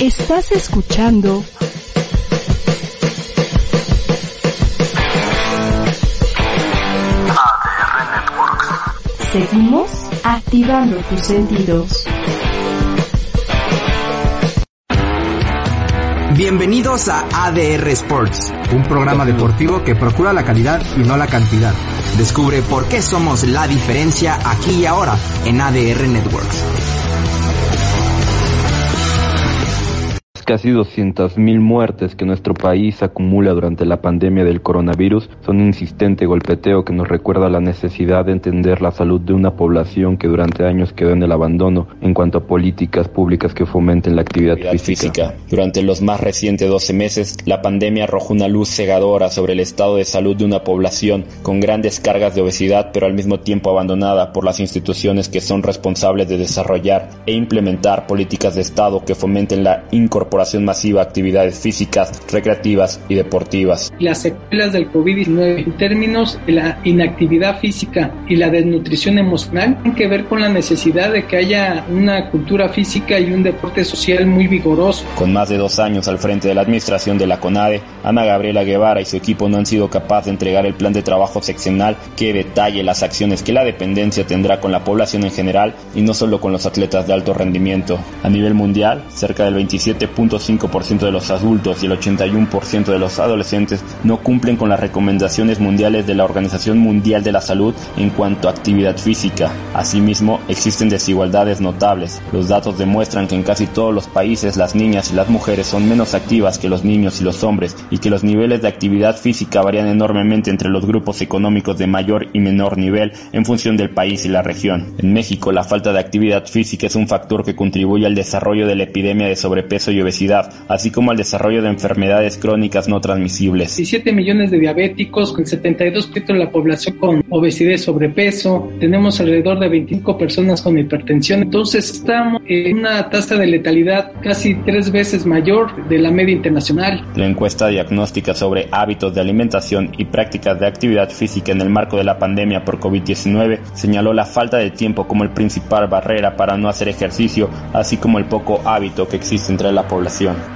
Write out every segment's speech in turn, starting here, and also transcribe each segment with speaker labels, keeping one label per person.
Speaker 1: Estás escuchando
Speaker 2: ADR Networks.
Speaker 1: Seguimos activando tus sentidos.
Speaker 3: Bienvenidos a ADR Sports, un programa deportivo que procura la calidad y no la cantidad. Descubre por qué somos la diferencia aquí y ahora en ADR Networks.
Speaker 4: Casi 200.000 muertes que nuestro país acumula durante la pandemia del coronavirus son un insistente golpeteo que nos recuerda la necesidad de entender la salud de una población que durante años quedó en el abandono en cuanto a políticas públicas que fomenten la actividad,
Speaker 5: actividad
Speaker 4: física.
Speaker 5: física. Durante los más recientes 12 meses, la pandemia arrojó una luz cegadora sobre el estado de salud de una población con grandes cargas de obesidad, pero al mismo tiempo abandonada por las instituciones que son responsables de desarrollar e implementar políticas de Estado que fomenten la incorporación masiva de actividades físicas, recreativas y deportivas.
Speaker 6: Las secuelas del COVID-19 en términos de la inactividad física y la desnutrición emocional tienen que ver con la necesidad de que haya una cultura física y un deporte social muy vigoroso.
Speaker 5: Con más de dos años al frente de la administración de la CONADE, Ana Gabriela Guevara y su equipo no han sido capaces de entregar el plan de trabajo seccional que detalle las acciones que la dependencia tendrá con la población en general y no solo con los atletas de alto rendimiento. A nivel mundial, cerca del 27.5% de los adultos y el 81% de los adolescentes no cumplen con las recomendaciones mundiales de la Organización Mundial de la Salud en cuanto a actividad física. Asimismo, existen desigualdades notables. Los datos demuestran que en casi todos los países las niñas y las mujeres son menos activas que los niños y los hombres y que los niveles de actividad física varían enormemente entre los grupos económicos de mayor y menor nivel en función del país y la región. En México, la falta de actividad física es un factor que contribuye al desarrollo de la epidemia de sobrepeso y obesidad, así como al desarrollo de enfermedades crónicas no transmisibles.
Speaker 6: 17 millones de diabéticos, con 72% de la población con obesidad y sobrepeso, tenemos alrededor de 25 personas con hipertensión, entonces estamos en una tasa de letalidad casi tres veces mayor de la media internacional.
Speaker 5: La encuesta diagnóstica sobre hábitos de alimentación y prácticas de actividad física en el marco de la pandemia por COVID-19 señaló la falta de tiempo como el principal barrera para no hacer ejercicio, así como el poco hábito que existe entre la población.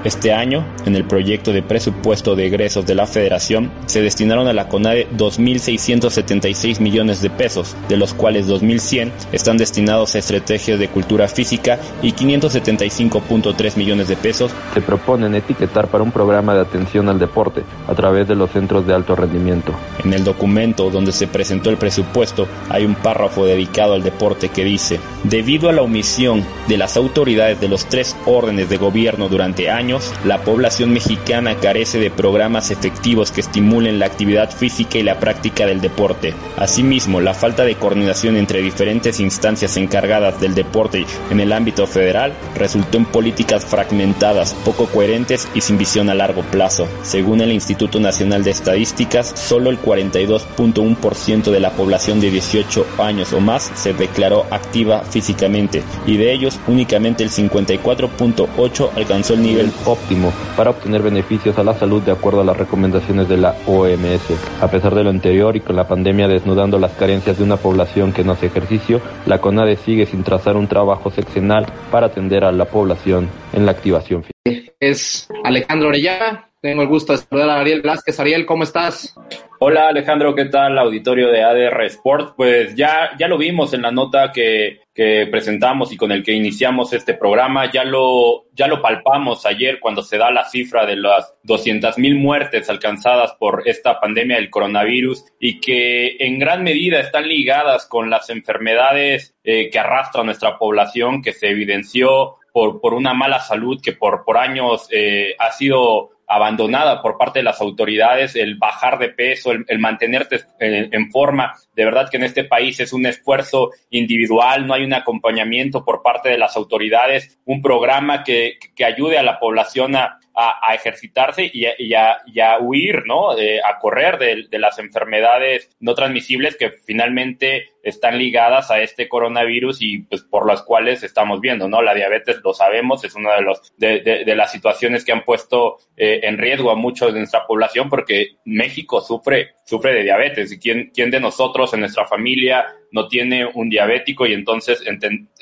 Speaker 5: Este año, en el proyecto de presupuesto de egresos de la Federación, se destinaron a la CONADE 2.676 millones de pesos, de los cuales 2.100 están destinados a estrategias de cultura física y 575.3 millones de pesos
Speaker 4: Se proponen etiquetar para un programa de atención al deporte a través de los centros de alto rendimiento.
Speaker 5: En el documento donde se presentó el presupuesto hay un párrafo dedicado al deporte que dice, debido a la omisión de las autoridades de los tres órdenes de gobierno durante años, la población mexicana carece de programas efectivos que estimulen la actividad física y la práctica del deporte. Asimismo, la falta de coordinación entre diferentes instancias encargadas del deporte en el ámbito federal resultó en políticas fragmentadas, poco coherentes y sin visión a largo plazo. Según el Instituto Nacional de Estadísticas, solo el 42.1% de la población de 18 años o más se declaró activa físicamente y de ellos únicamente el 54.8 alcanzó el nivel
Speaker 4: óptimo para obtener beneficios a la salud de acuerdo a las recomendaciones de la OMS. A pesar de lo anterior y con la pandemia desnudando las carencias de una población que no hace ejercicio, la CONADE sigue sin trazar un trabajo seccional para atender a la población en la activación física.
Speaker 7: Es Alejandro Orellana. Tengo el gusto de saludar a Ariel Velázquez. Ariel, ¿cómo estás?
Speaker 8: Hola Alejandro, ¿qué tal? Auditorio de ADR Sport. Pues ya, ya lo vimos en la nota que, que presentamos y con el que iniciamos este programa. Ya lo, ya lo palpamos ayer cuando se da la cifra de las 200 mil muertes alcanzadas por esta pandemia del coronavirus y que en gran medida están ligadas con las enfermedades eh, que arrastra nuestra población, que se evidenció por, por una mala salud que por, por años eh, ha sido
Speaker 5: abandonada por parte de las autoridades, el bajar de peso, el, mantenerte en, forma. De verdad que en este país es un esfuerzo individual, no hay un acompañamiento por parte de las autoridades, un programa que, que ayude a la población a, a, ejercitarse y a, y, a, huir, ¿no? a correr de, de, las enfermedades no transmisibles que finalmente están ligadas a este coronavirus y pues por las cuales estamos viendo, ¿no? La diabetes, lo sabemos, es una de, los, de, de, las situaciones que han puesto eh, en riesgo a muchos de nuestra población porque México sufre, sufre de diabetes y quién, quién de nosotros en nuestra familia no tiene un diabético y entonces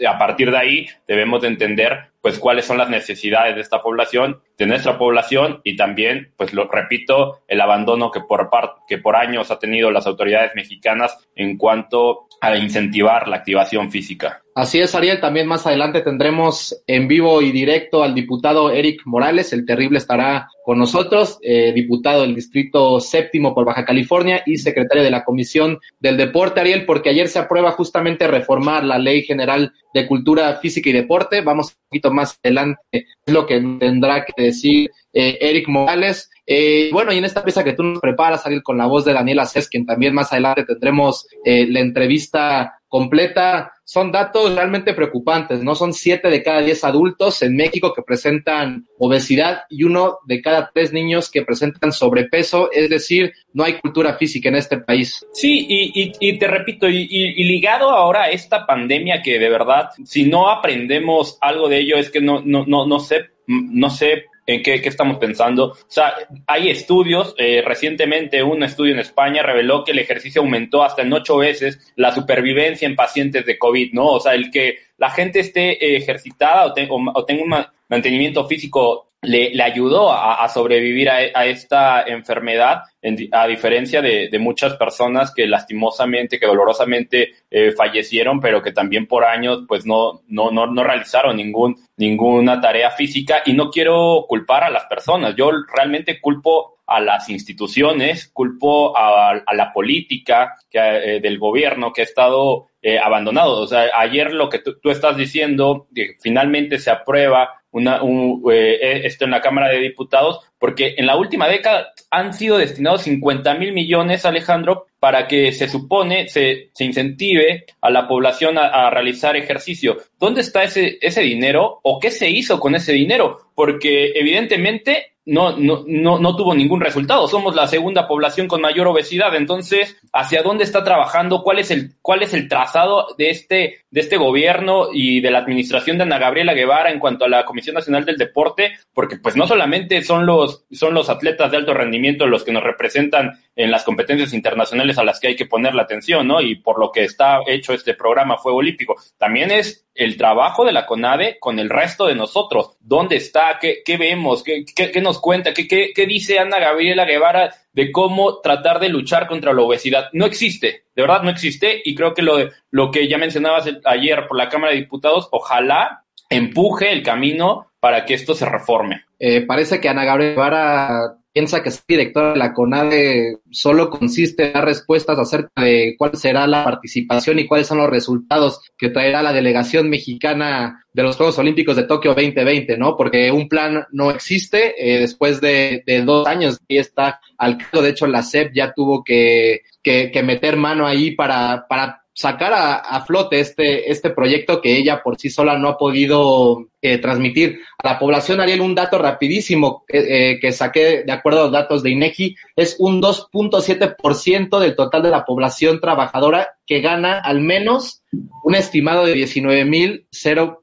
Speaker 5: a partir de ahí debemos de entender pues cuáles son las necesidades de esta población, de nuestra población y también, pues lo repito, el abandono que por, que por años ha tenido las autoridades mexicanas en cuanto a incentivar la activación física.
Speaker 7: Así es, Ariel. También más adelante tendremos en vivo y directo al diputado Eric Morales. El terrible estará con nosotros, eh, diputado del Distrito Séptimo por Baja California y secretario de la Comisión del Deporte, Ariel, porque ayer se aprueba justamente reformar la Ley General de Cultura Física y Deporte. Vamos un poquito más adelante, lo que tendrá que decir eh, Eric Morales. Eh, bueno, y en esta pieza que tú nos preparas, Ariel, con la voz de Daniela Seskin, también más adelante tendremos la entrevista completa. Son datos realmente preocupantes, ¿no? Son siete de cada diez adultos en México que presentan obesidad y uno de cada tres niños que presentan sobrepeso, es decir, no hay cultura física en este país.
Speaker 5: Sí, y, y, te repito, y, y, ligado ahora a esta pandemia que de verdad, si no aprendemos algo de ello, es que no, no, no, no sé, no sé en qué, estamos pensando. O sea, hay estudios, eh, recientemente un estudio en España reveló que el ejercicio aumentó hasta en ocho veces la supervivencia en pacientes de COVID, ¿no? O sea, el que la gente esté ejercitada o, o tenga un mantenimiento físico le, le ayudó a, sobrevivir a, esta enfermedad, a diferencia de, de, muchas personas que lastimosamente, que dolorosamente eh, fallecieron, pero que también por años pues no, no, no, no realizaron ningún, ninguna tarea física. Y no quiero culpar a las personas, yo realmente culpo a las instituciones, culpo a, la política que, eh, del gobierno que ha estado eh, abandonado. O sea, ayer lo que tú estás diciendo, que finalmente se aprueba una, un, eh, eh, esto en la Cámara de Diputados, porque en la última década han sido destinados 50 mil millones, Alejandro, para que se supone se, se incentive a la población a, a, realizar ejercicio. ¿Dónde está ese, ese dinero o qué se hizo con ese dinero? Porque evidentemente no, no, no, no tuvo ningún resultado. Somos la segunda población con mayor obesidad. Entonces, ¿hacia dónde está trabajando? ¿Cuál es el, cuál es el trazado de este, de este gobierno y de la administración de Ana Gabriela Guevara en cuanto a la Comisión Nacional del Deporte? Porque pues no solamente son los, son los atletas de alto rendimiento los que nos representan en las competencias internacionales a las que hay que poner la atención, ¿no? Y por lo que está hecho este programa Fuego Olímpico. También es el trabajo de la CONADE con el resto de nosotros. ¿Dónde está? ¿Qué, qué vemos? ¿Qué, qué, qué nos cuenta? ¿Qué, ¿Qué, qué, dice Ana Gabriela Guevara de cómo tratar de luchar contra la obesidad? No existe, de verdad no existe. Y creo que lo, lo que ya mencionabas ayer por la Cámara de Diputados, ojalá empuje el camino para que esto se reforme.
Speaker 7: Eh, parece que Ana Gabriela Guevara piensa que ser directora de la CONADE solo consiste en dar respuestas acerca de cuál será la participación y cuáles son los resultados que traerá la delegación mexicana de los Juegos Olímpicos de Tokio 2020, ¿no? Porque un plan no existe eh, después de, de, dos años y está al cargo. De hecho, la SEP ya tuvo que, que, que meter mano ahí para, para sacar a, a, flote este, este proyecto que ella por sí sola no ha podido eh, transmitir a la población. Ariel, un dato rapidísimo eh, que saqué de acuerdo a los datos de INEGI, es un 2.7% del total de la población trabajadora que gana al menos un estimado de 19 mil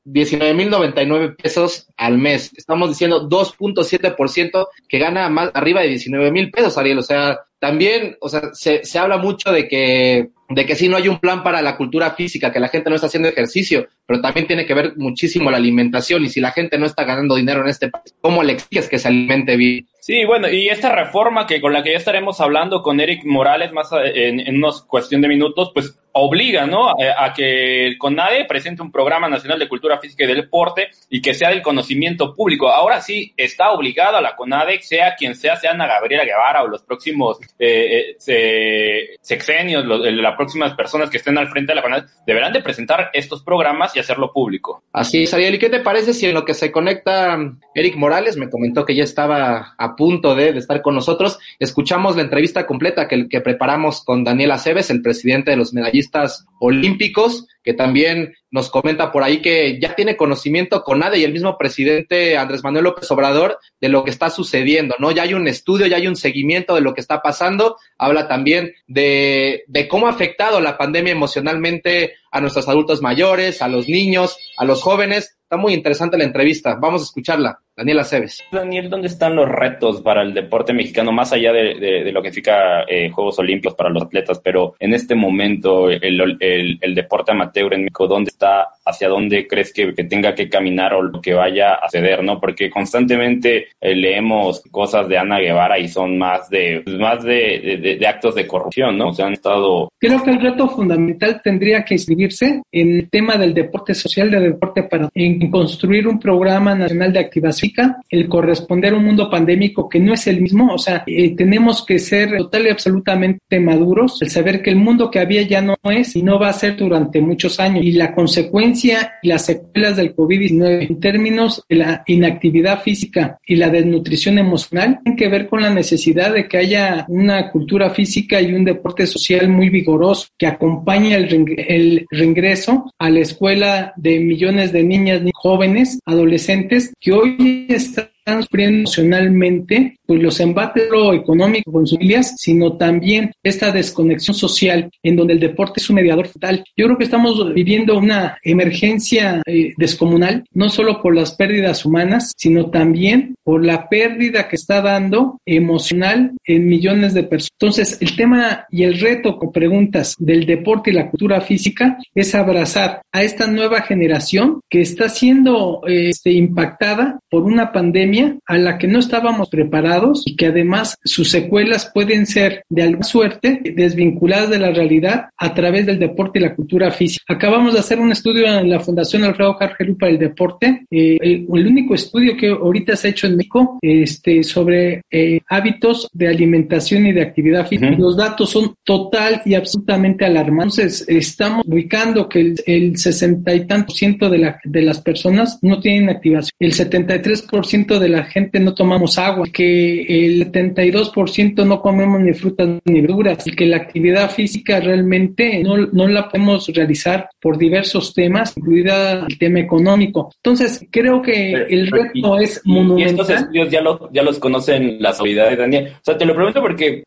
Speaker 7: 19 mil 99 pesos al mes. Estamos diciendo 2.7% que gana más arriba de 19 mil pesos, Ariel. O sea, también, o sea, se, se habla mucho de que de que si no hay un plan para la cultura física, que la gente no está haciendo ejercicio, pero también tiene que ver muchísimo la alimentación y si la gente no está ganando dinero en este país, ¿cómo le exiges que se alimente bien?
Speaker 5: Sí, bueno, y esta reforma que con la que ya estaremos hablando con Eric Morales más en, en unos cuestión de minutos, pues obliga, ¿no? A, a, que el CONADE presente un programa nacional de cultura física y de deporte y que sea del conocimiento público. Ahora sí está obligada la CONADE, sea quien sea, sea Ana Gabriela Guevara o los próximos eh, eh, sexenios, los, la próximas personas que estén al frente de la CONADE deberán de presentar estos programas hacerlo público.
Speaker 7: Así es, Ariel. ¿Y qué te parece si en lo que se conecta Eric Morales me comentó que ya estaba a punto de, estar con nosotros? Escuchamos la entrevista completa que, que preparamos con Daniel Aceves, el presidente de los medallistas olímpicos, que también nos comenta por ahí que ya tiene conocimiento con ADE y el mismo presidente Andrés Manuel López Obrador de lo que está sucediendo, ¿no? Ya hay un estudio, ya hay un seguimiento de lo que está pasando. Habla también de, de cómo ha afectado la pandemia emocionalmente a nuestros adultos mayores, a los niños, a los jóvenes. Está muy interesante la entrevista. Vamos a escucharla. Daniela Aceves.
Speaker 5: Daniel, ¿dónde están los retos para el deporte mexicano, más allá de, lo que significa eh, Juegos Olímpicos para los atletas? Pero en este momento, el, el, deporte amateur en México, ¿dónde está? ¿Hacia dónde crees que, tenga que caminar o lo que vaya a ceder? ¿no? Porque constantemente eh, leemos cosas de Ana Guevara y son más de más de, de, actos de corrupción, ¿no? Se han estado...
Speaker 6: Creo que el reto fundamental tendría que inscribirse en el tema del deporte social, de deporte para en construir un programa nacional de activación el corresponder a un mundo pandémico que no es el mismo, o sea, eh, tenemos que ser total y absolutamente maduros, el saber que el mundo que había ya no es y no va a ser durante muchos años. Y la consecuencia y las secuelas del COVID-19 en términos de la inactividad física y la desnutrición emocional tienen que ver con la necesidad de que haya una cultura física y un deporte social muy vigoroso que acompañe el, el reingreso a la escuela de millones de niñas, jóvenes, adolescentes que hoy están sufriendo emocionalmente pues los embates lo económico con sus familias, sino también esta desconexión social en donde el deporte es un mediador total. Yo creo que estamos viviendo una emergencia eh, descomunal, no solo por las pérdidas humanas, sino también por la pérdida que está dando emocional en millones de personas. Entonces, el tema y el reto con preguntas del deporte y la cultura física es abrazar a esta nueva generación que está siendo este, impactada por una pandemia a la que no estábamos preparados y que además sus secuelas pueden ser de alguna suerte desvinculadas de la realidad a través del deporte y la cultura física. Acabamos de hacer un estudio en la Fundación Alfredo Jargelú para el deporte, eh, el, único estudio que ahorita se ha hecho en México este, sobre eh, hábitos de alimentación y de actividad física. Los datos son total y absolutamente alarmantes. estamos ubicando que el, sesenta y tanto por ciento de, la, de las personas no tienen activación. El 73% de la gente no tomamos agua, que el 72% no comemos ni frutas ni verduras y que la actividad física realmente no, no la podemos realizar por diversos temas, incluida el tema económico. Entonces, creo que el reto es monumental.
Speaker 5: Y estos estudios ya, lo, ya los conocen las autoridades, Daniel. O sea, te lo pregunto porque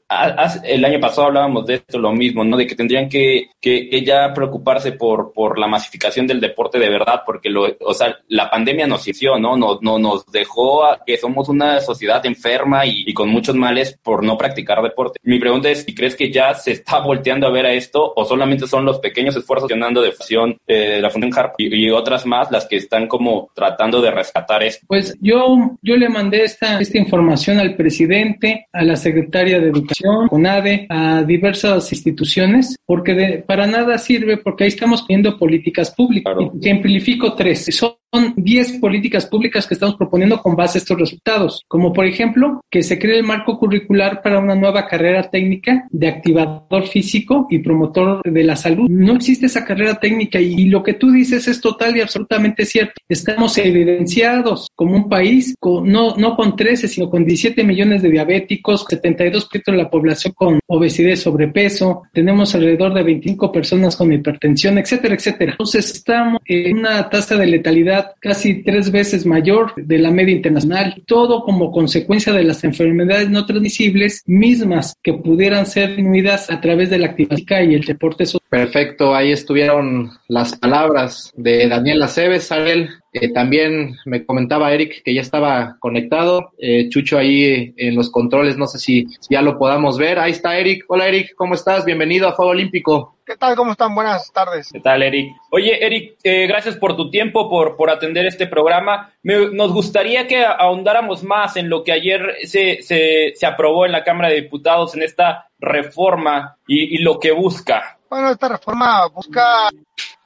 Speaker 5: el año pasado hablábamos de esto, lo mismo, ¿no? De que tendrían que, que, que ya preocuparse por, por la masificación del deporte de verdad, porque lo, o sea, la pandemia nos hizo, ¿no? Nos, no, nos dejó que somos una sociedad enferma y, con muchos males por no practicar deporte. Mi pregunta es si crees que ya se está volteando a ver a esto o solamente son los pequeños esfuerzos de fusión eh, la Fundación Harp y, otras más las que están como tratando de rescatar esto.
Speaker 6: Pues yo, yo le mandé esta, esta información al presidente, a la secretaria de Educación, CONADE, a diversas instituciones, porque para nada sirve porque ahí estamos viendo políticas públicas. Ejemplifico tres. Son son 10 políticas públicas que estamos proponiendo con base a estos resultados, como por ejemplo que se cree el marco curricular para una nueva carrera técnica de activador físico y promotor de la salud. No existe esa carrera técnica y, lo que tú dices es total y absolutamente cierto. Estamos evidenciados como un país con, no, no con 13, sino con 17 millones de diabéticos, 72% de la población con obesidad y sobrepeso, tenemos alrededor de 25 personas con hipertensión, etcétera, etcétera. Entonces estamos en una tasa de letalidad casi tres veces mayor de la media internacional, todo como consecuencia de las enfermedades no transmisibles mismas que pudieran ser disminuidas a través de la actividad y el deporte social.
Speaker 7: Perfecto, ahí estuvieron las palabras de Daniel Aceves, Ariel. Eh, también me comentaba Eric que ya estaba conectado. Eh, Chucho ahí en los controles, no sé si, ya lo podamos ver. Ahí está Eric. Hola Eric, ¿cómo estás? Bienvenido a Fuego Olímpico.
Speaker 9: ¿Qué tal? ¿Cómo están? Buenas tardes.
Speaker 5: ¿Qué tal, Eric? Oye, Eric, eh, gracias por tu tiempo, por, por atender este programa. nos gustaría que ahondáramos más en lo que ayer se, se, se aprobó en la Cámara de Diputados en esta reforma y, y lo que busca.
Speaker 9: Bueno, esta reforma busca...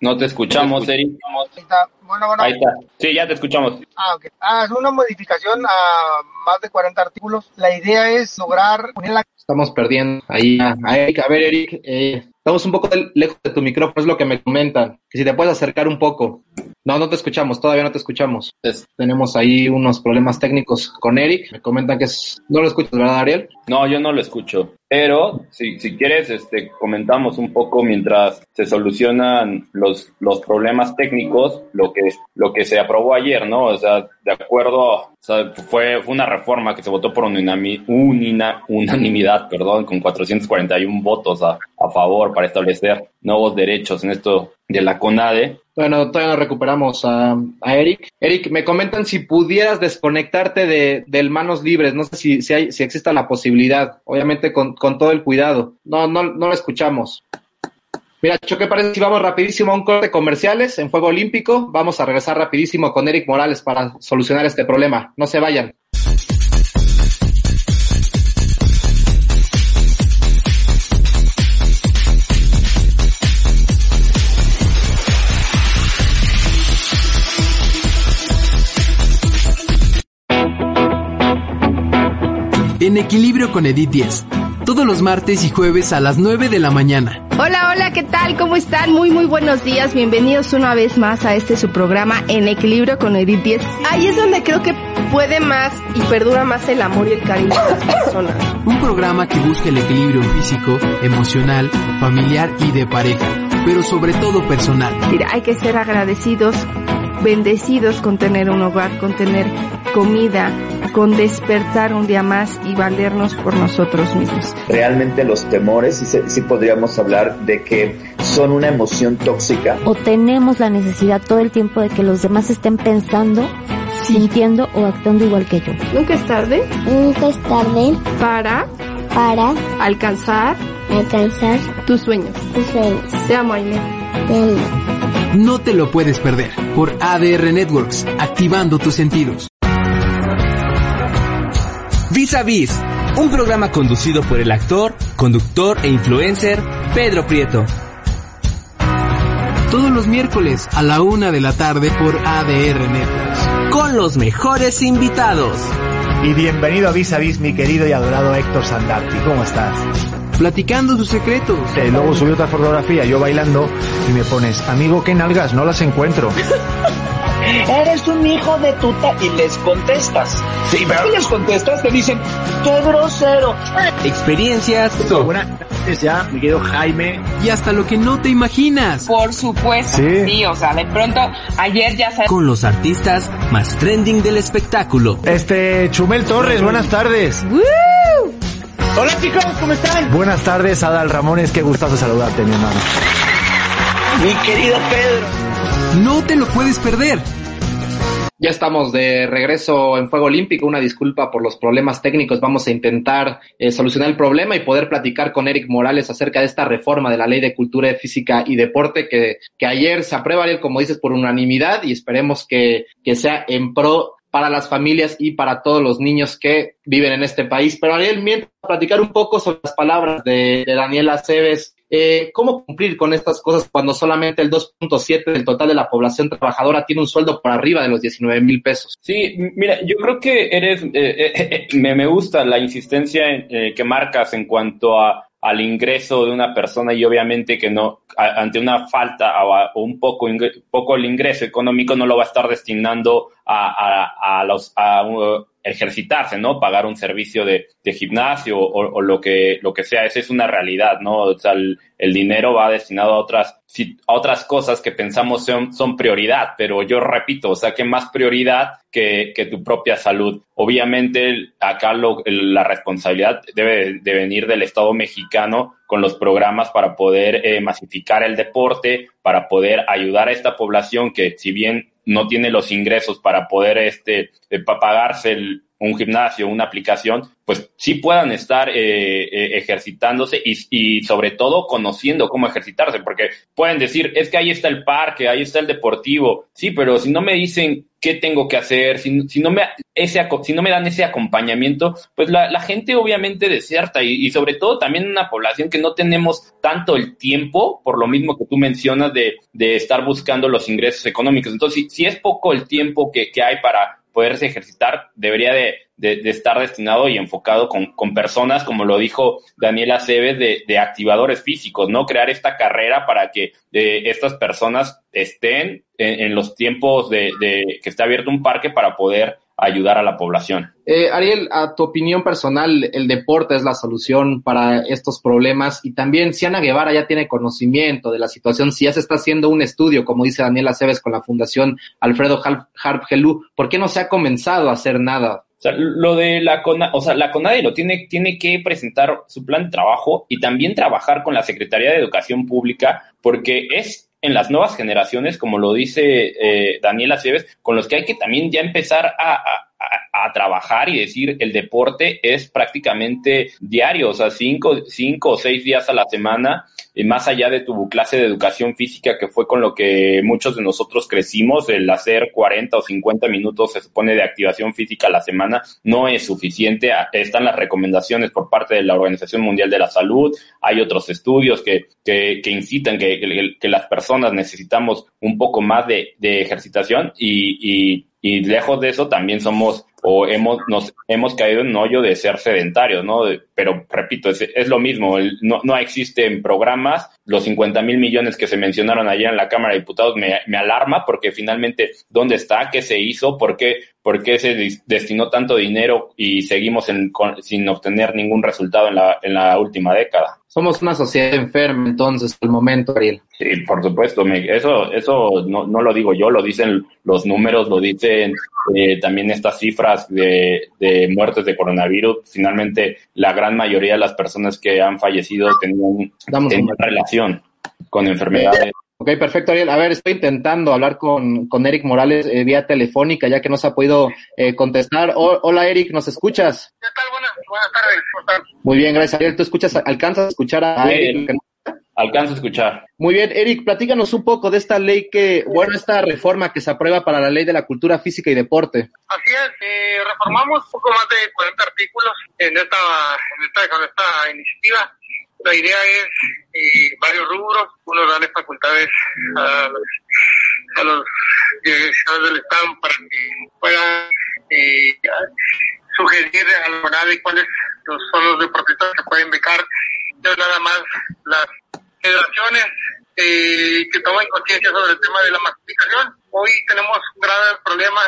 Speaker 5: No te escuchamos, Eric.
Speaker 9: Bueno, bueno.
Speaker 5: Ahí está. Sí, ya te escuchamos.
Speaker 9: Ah, ok. Ah, es una modificación a más de 40 artículos. La idea es lograr la
Speaker 7: estamos perdiendo ahí a, a Eric. A ver, Eric, eh, estamos un poco de- lejos de tu micrófono, es lo que me comentan. Que si te puedes acercar un poco. No, no te escuchamos, todavía no te escuchamos.
Speaker 5: Es-
Speaker 7: Tenemos ahí unos problemas técnicos con Eric. Me comentan que es... no lo escuchas, ¿verdad, Ariel?
Speaker 5: No, yo no lo escucho. Pero si, si quieres, este, comentamos un poco mientras se solucionan los, los problemas técnicos, lo que, lo que se aprobó ayer, ¿no? O sea, de acuerdo, fue, fue una reforma que se votó por unanimidad, perdón, con 441 votos a, a favor para establecer nuevos derechos en esto de la CONADE.
Speaker 7: Bueno, todavía no recuperamos a, a Eric. Eric, me comentan si pudieras desconectarte de, del manos libres. No sé si, si, hay, si exista la posibilidad. Obviamente con, con todo el cuidado. No, no, no lo escuchamos. Mira, Cho, ¿qué parece si vamos rapidísimo a un corte comerciales en Fuego Olímpico? Vamos a regresar rapidísimo con Eric Morales para solucionar este problema. No se vayan.
Speaker 10: En equilibrio con Edith 10. Todos los martes y jueves a las 9 de la mañana.
Speaker 11: Hola, hola, ¿qué tal? ¿Cómo están? Muy, muy buenos días. Bienvenidos una vez más a este su programa En Equilibrio con Edith 10. Ahí es donde creo que puede más y perdura más el amor y el cariño de las personas.
Speaker 10: Un programa que busca el equilibrio físico, emocional, familiar y de pareja, pero sobre todo personal.
Speaker 11: Mira, hay que ser agradecidos, bendecidos con tener un hogar, con tener comida, con despertar un día más y valernos por nosotros mismos.
Speaker 2: Realmente los temores, sí, podríamos hablar de que son una emoción tóxica.
Speaker 12: o tenemos la necesidad todo el tiempo de que los demás estén pensando, sintiendo o actuando igual que yo.
Speaker 11: Nunca es tarde
Speaker 12: Nunca es tarde
Speaker 11: para
Speaker 12: para
Speaker 11: alcanzar
Speaker 12: alcanzar
Speaker 11: tus sueños.
Speaker 12: tus sueños.
Speaker 11: Te amo, Aile.
Speaker 12: Te amo.
Speaker 10: No te lo puedes perder por ADR Networks, activando tus sentidos.
Speaker 13: Vis a Vis, un programa conducido por el actor, conductor e influencer Pedro Prieto.
Speaker 10: Todos los miércoles a la una de la tarde por ADR Networks.
Speaker 13: Con los mejores invitados.
Speaker 14: Y bienvenido a Vis a Vis, mi querido y adorado Héctor Sandarti. ¿Cómo estás?
Speaker 10: Platicando sus secretos.
Speaker 14: Eh, luego subí otra fotografía, yo bailando, y me pones, amigo, ¿qué nalgas? No las encuentro.
Speaker 15: Eres un hijo de tuta y les contestas.
Speaker 14: Sí, pero...
Speaker 15: Y les contestas, te dicen, qué grosero.
Speaker 13: Experiencias.
Speaker 14: Buenas tardes ya, mi querido Jaime.
Speaker 10: Y hasta lo que no te imaginas.
Speaker 16: Por supuesto,
Speaker 14: Sí.
Speaker 16: sí, o sea, de pronto ayer ya sabes.
Speaker 13: Con los artistas más trending del espectáculo.
Speaker 14: Este, Chumel Torres, buenas tardes.
Speaker 15: Hola chicos, ¿cómo están?
Speaker 14: Buenas tardes, Adal Ramones, qué gustazo saludarte, mi hermano.
Speaker 15: Mi querido Pedro.
Speaker 10: No te lo puedes perder.
Speaker 7: Ya estamos de regreso en Fuego Olímpico. Una disculpa por los problemas técnicos. Vamos a intentar eh, solucionar el problema y poder platicar con Eric Morales acerca de esta reforma de la Ley de Cultura Física y Deporte que, que ayer se aprueba, como dices, por unanimidad y esperemos que, que sea en pro para las familias y para todos los niños que viven en este país. Pero Ariel, mientras platicar un poco sobre las palabras de, Daniela Cebes, eh, ¿cómo cumplir con estas cosas cuando solamente el 2.7 del total de la población trabajadora tiene un sueldo por arriba de los 19 mil pesos?
Speaker 5: Sí, mira, yo creo que eres, eh, eh, eh, me, me gusta la insistencia en, eh, que marcas en cuanto a, al ingreso de una persona y obviamente que no, a- ante una falta o, a- o un poco, ingre- poco el ingreso económico no lo va a estar destinando a, a, los, a ejercitarse, ¿no? Pagar un servicio de, gimnasio o, lo que, lo que sea, esa es una realidad, ¿no? O sea, el, dinero va destinado a otras, a otras cosas que pensamos son, son prioridad, pero yo repito, o sea, que más prioridad que, que tu propia salud. Obviamente, acá lo- la responsabilidad debe de venir del Estado mexicano con los programas para poder eh, masificar el deporte, para poder ayudar a esta población que si bien no tiene los ingresos para poder este eh, pa- pagarse el- un gimnasio, una aplicación, pues sí puedan estar eh, eh, ejercitándose y, y sobre todo conociendo cómo ejercitarse, porque pueden decir, es que ahí está el parque, ahí está el deportivo, sí, pero si no me dicen qué tengo que hacer, si, si no me ese si no me dan ese acompañamiento, pues la, la gente obviamente desierta y, y sobre todo también una población que no tenemos tanto el tiempo, por lo mismo que tú mencionas de, de estar buscando los ingresos económicos. Entonces, si, si es poco el tiempo que, que hay para poderse ejercitar debería de, estar destinado y enfocado con, personas, como lo dijo Daniela Aceves, de, activadores físicos, ¿no? Crear esta carrera para que eh, estas personas estén en, en los tiempos de, que esté abierto un parque para poder ayudar a la población.
Speaker 7: Eh, Ariel, a tu opinión personal, el deporte es la solución para estos problemas y también si Ana Guevara ya tiene conocimiento de la situación, si ya se está haciendo un estudio, como dice Daniela Aceves con la Fundación Alfredo Harp Gelú, ¿por qué no se ha comenzado a hacer nada?
Speaker 5: O sea, lo de la CONADE, o sea, la CONADE lo tiene, tiene que presentar su plan de trabajo y también trabajar con la Secretaría de Educación Pública porque es en las nuevas generaciones, como lo dice eh, Daniela Aceves, con los que hay que también ya empezar a, a, a, trabajar y decir el deporte es prácticamente diario, o sea, cinco, cinco o seis días a la semana, más allá de tu clase de educación física, que fue con lo que muchos de nosotros crecimos, el hacer 40 o 50 minutos se supone de activación física a la semana no es suficiente. Están las recomendaciones por parte de la Organización Mundial de la Salud, hay otros estudios que, que, que incitan que, que, que, las personas necesitamos un poco más de, de ejercitación y, y y lejos de eso también somos o hemos nos hemos caído en un hoyo de ser sedentarios, ¿no? Pero repito, es, es lo mismo, el, no, no existen programas, los 50 mil millones que se mencionaron ayer en la Cámara de Diputados me, me alarma porque finalmente, ¿dónde está? ¿Qué se hizo? ¿Por qué, por qué se destinó tanto dinero y seguimos en, con, sin obtener ningún resultado en la, en la última década?
Speaker 7: Somos una sociedad enferma entonces, al momento, Ariel.
Speaker 5: Sí, por supuesto. Me, eso eso no, no lo digo yo, lo dicen los números, lo dicen eh, también estas cifras de, de muertes de coronavirus. Finalmente, la gran mayoría de las personas que han fallecido tenían, tenían relación con enfermedades.
Speaker 7: Ok, perfecto, Ariel. A ver, estoy intentando hablar con, con Eric Morales eh, vía telefónica, ya que no se ha podido eh, contestar. O, hola, Eric, ¿nos escuchas?
Speaker 9: ¿Qué tal? Buenas, buenas tardes. ¿Cómo están?
Speaker 7: Muy bien, gracias, Ariel. ¿Tú escuchas, alcanzas a escuchar a Eric?
Speaker 5: Alcanzo a escuchar.
Speaker 7: Muy bien, Eric, platícanos un poco de esta ley que, bueno, esta reforma que se aprueba para la ley de la cultura física y deporte.
Speaker 9: Así es, eh, reformamos un poco más de 40 artículos en esta, en esta, con esta iniciativa. La idea es eh, varios rubros, uno darle facultades a los, a los direcciones del Estado para que puedan eh, sugerir a la monada cuáles son los deportistas que pueden becar. Entonces nada más las federaciones eh, que tomen conciencia sobre el tema de la masificación. Hoy tenemos un grave problema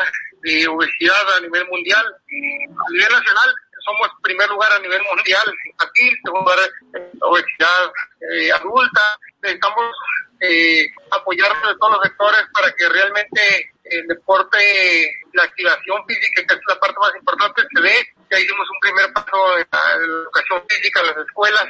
Speaker 9: de obesidad a nivel mundial. A nivel nacional somos primer lugar a nivel mundial aquí, lugar en obesidad eh, adulta. Necesitamos eh, apoyarnos de todos los sectores para que realmente el deporte, la activación física, que es la parte más importante, se dé. Ya hicimos un primer paso en la educación física en las escuelas.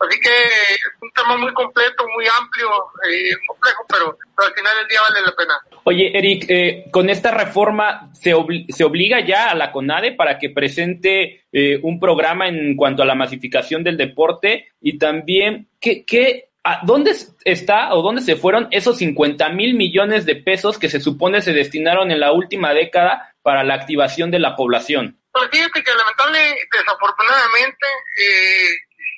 Speaker 9: Así que es un tema muy completo, muy amplio, eh, complejo, pero, al final del día vale la pena.
Speaker 5: Oye, Eric, eh, con esta reforma se, obli se obliga ya a la CONADE para que presente eh, un programa en cuanto a la masificación del deporte y también, ¿qué, qué ¿Dónde está o dónde se fueron esos 50 mil millones de pesos que se supone se destinaron en la última década para la activación de la población?
Speaker 9: Pues fíjate que lamentable, desafortunadamente, eh,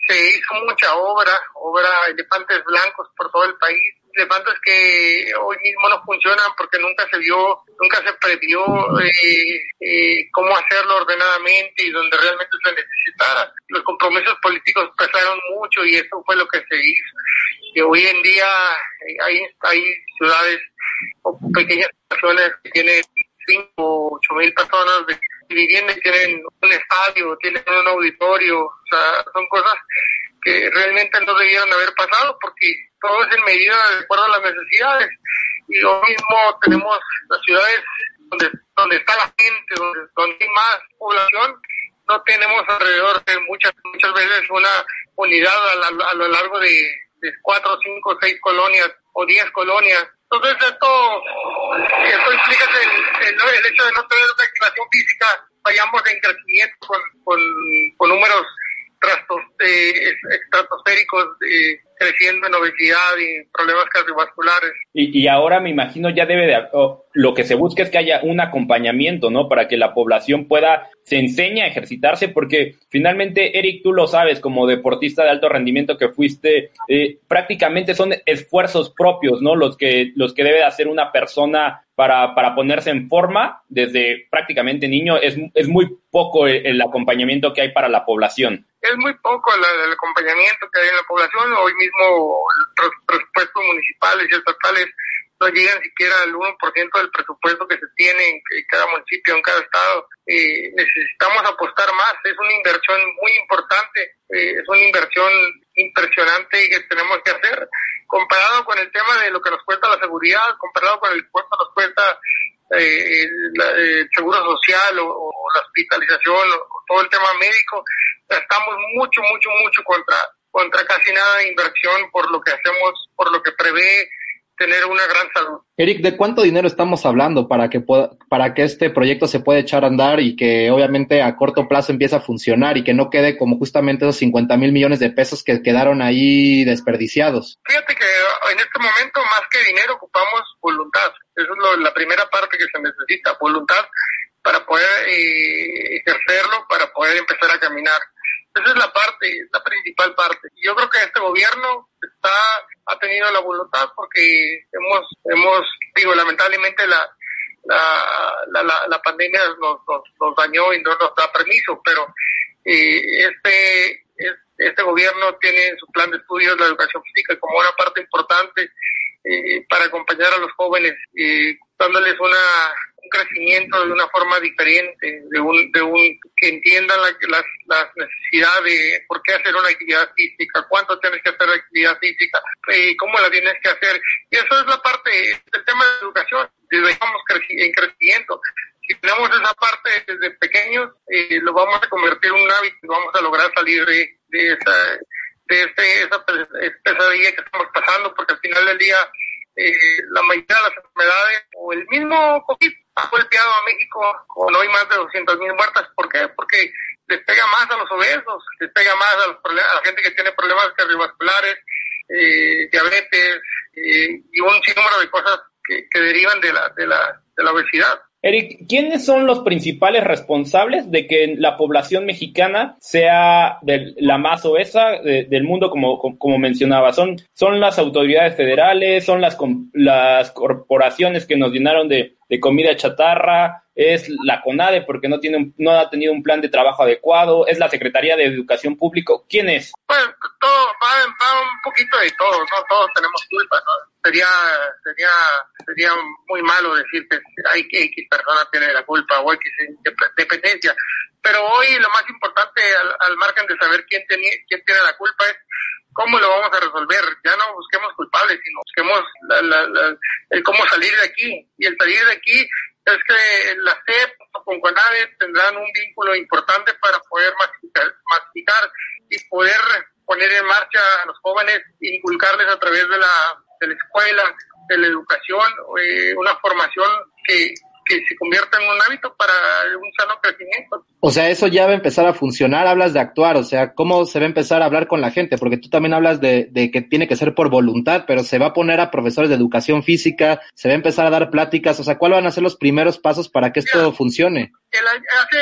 Speaker 9: se hizo mucha obra, obra elefantes blancos por todo el país, elefantes que hoy mismo no funcionan porque nunca se vio, nunca se previó eh, eh, cómo hacerlo ordenadamente y donde realmente se necesitara. Los compromisos políticos pesaron mucho y eso fue lo que se hizo. Y hoy en día hay, hay ciudades o pequeñas naciones que tienen 5 o 8 mil personas de vivienda y tienen un estadio, tienen un auditorio, o sea, son cosas que realmente no debieron haber pasado porque todo es en medida de acuerdo a las necesidades. Y lo mismo tenemos las ciudades donde, donde está la gente, donde, donde hay más población, no tenemos alrededor de muchas, muchas veces una unidad a, la, a lo largo de, cuatro, cinco, seis colonias o diez colonias. Entonces esto, esto implica el, el, el hecho de no tener una activación física vayamos en crecimiento con, con, con números eh, estratosféricos eh, creciendo en obesidad y problemas cardiovasculares.
Speaker 5: Y, y ahora me imagino ya debe de, lo que se busca es que haya un acompañamiento, ¿no? Para que la población pueda, se enseñe a ejercitarse, porque finalmente, Eric, tú lo sabes, como deportista de alto rendimiento que fuiste, eh, prácticamente son esfuerzos propios, ¿no? Los que, los que debe hacer una persona para, para ponerse en forma desde prácticamente niño. Es, es muy poco el, acompañamiento que hay para la población.
Speaker 9: Es muy poco el, el acompañamiento que hay en la población. Hoy mismo los presupuestos municipales y estatales no llegan siquiera al 1% del presupuesto que se tiene en cada municipio, en cada estado. Necesitamos apostar más, es una inversión muy importante, eh, es una inversión impresionante que tenemos que hacer. Comparado con el tema de lo que nos cuesta la seguridad, comparado con el cuesta nos cuesta eh, el, seguro social o, la hospitalización o, todo el tema médico, estamos mucho, mucho, mucho contra, contra casi nada de inversión por lo que hacemos, por lo que prevé tener una gran salud.
Speaker 7: Eric, ¿de cuánto dinero estamos hablando para que pueda, para que este proyecto se pueda echar a andar y que obviamente a corto plazo empiece a funcionar y que no quede como justamente esos 50 mil millones de pesos que quedaron ahí desperdiciados?
Speaker 9: Fíjate que en este momento más que dinero ocupamos voluntad. Esa es lo, la primera parte que se necesita, voluntad para poder eh, ejercerlo, para poder empezar a caminar. Esa es la parte, la principal parte. Yo creo que este gobierno está ha tenido la voluntad porque hemos, hemos digo, lamentablemente la, la, la, la, pandemia nos, nos, nos, dañó y no nos da permiso, pero eh, este, este gobierno tiene en su plan de estudios la educación física como una parte importante eh, para acompañar a los jóvenes, eh, dándoles una, un crecimiento de una forma diferente, de un, de un que entiendan la, las, las necesidades de por qué hacer una actividad física, cuánto tienes que hacer actividad física, eh, cómo la tienes que hacer. Y eso es la parte del tema de educación, vamos creci en crecimiento. Si tenemos esa parte desde pequeños, eh, lo vamos a convertir en un hábito vamos a lograr salir de, de esa de este, esa pesadilla que estamos pasando, porque al final del día eh, la mayoría de las enfermedades o el mismo COVID ha golpeado a México con hoy más de 200 mil muertas. ¿Por qué? Porque les pega más a los obesos, les pega más a, los a la gente que tiene problemas cardiovasculares, eh, diabetes eh, y un sinnúmero de cosas que, que derivan de la, de, la, de la obesidad.
Speaker 5: Eric, ¿quiénes son los principales responsables de que la población mexicana sea de la más obesa de, del mundo, como, como mencionaba? ¿Son, ¿Son las autoridades federales? ¿Son las, las corporaciones que nos llenaron de, comida chatarra? ¿Es la CONADE porque no, tiene no ha tenido un plan de trabajo adecuado? ¿Es la Secretaría de Educación Pública? ¿Quién es?
Speaker 9: Pues todo, va, va un poquito de todo, ¿no? Todos tenemos culpa. Sería, sería, sería muy malo decir que hay que X persona tiene la culpa o X dependencia. Pero hoy lo más importante, al, al margen de saber quién, tenía, quién tiene la culpa, es cómo lo vamos a resolver. Ya no busquemos culpables, sino busquemos la, la, la, el cómo salir de aquí. Y el salir de aquí es que la CEP con CONADE tendrán un vínculo importante para poder masificar y poder poner en marcha a los jóvenes, inculcarles a través de la, de la escuela, de la educación, eh, una formación que, que se convierta en un hábito para un sano crecimiento.
Speaker 7: O sea, eso ya va a empezar a funcionar, hablas de actuar, o sea, ¿cómo se va a empezar a hablar con la gente? Porque tú también hablas de, de que tiene que ser por voluntad, pero se va a poner a profesores de educación física, se va a empezar a dar pláticas, o sea, ¿cuáles van a ser los primeros pasos para que esto funcione?
Speaker 9: El, hace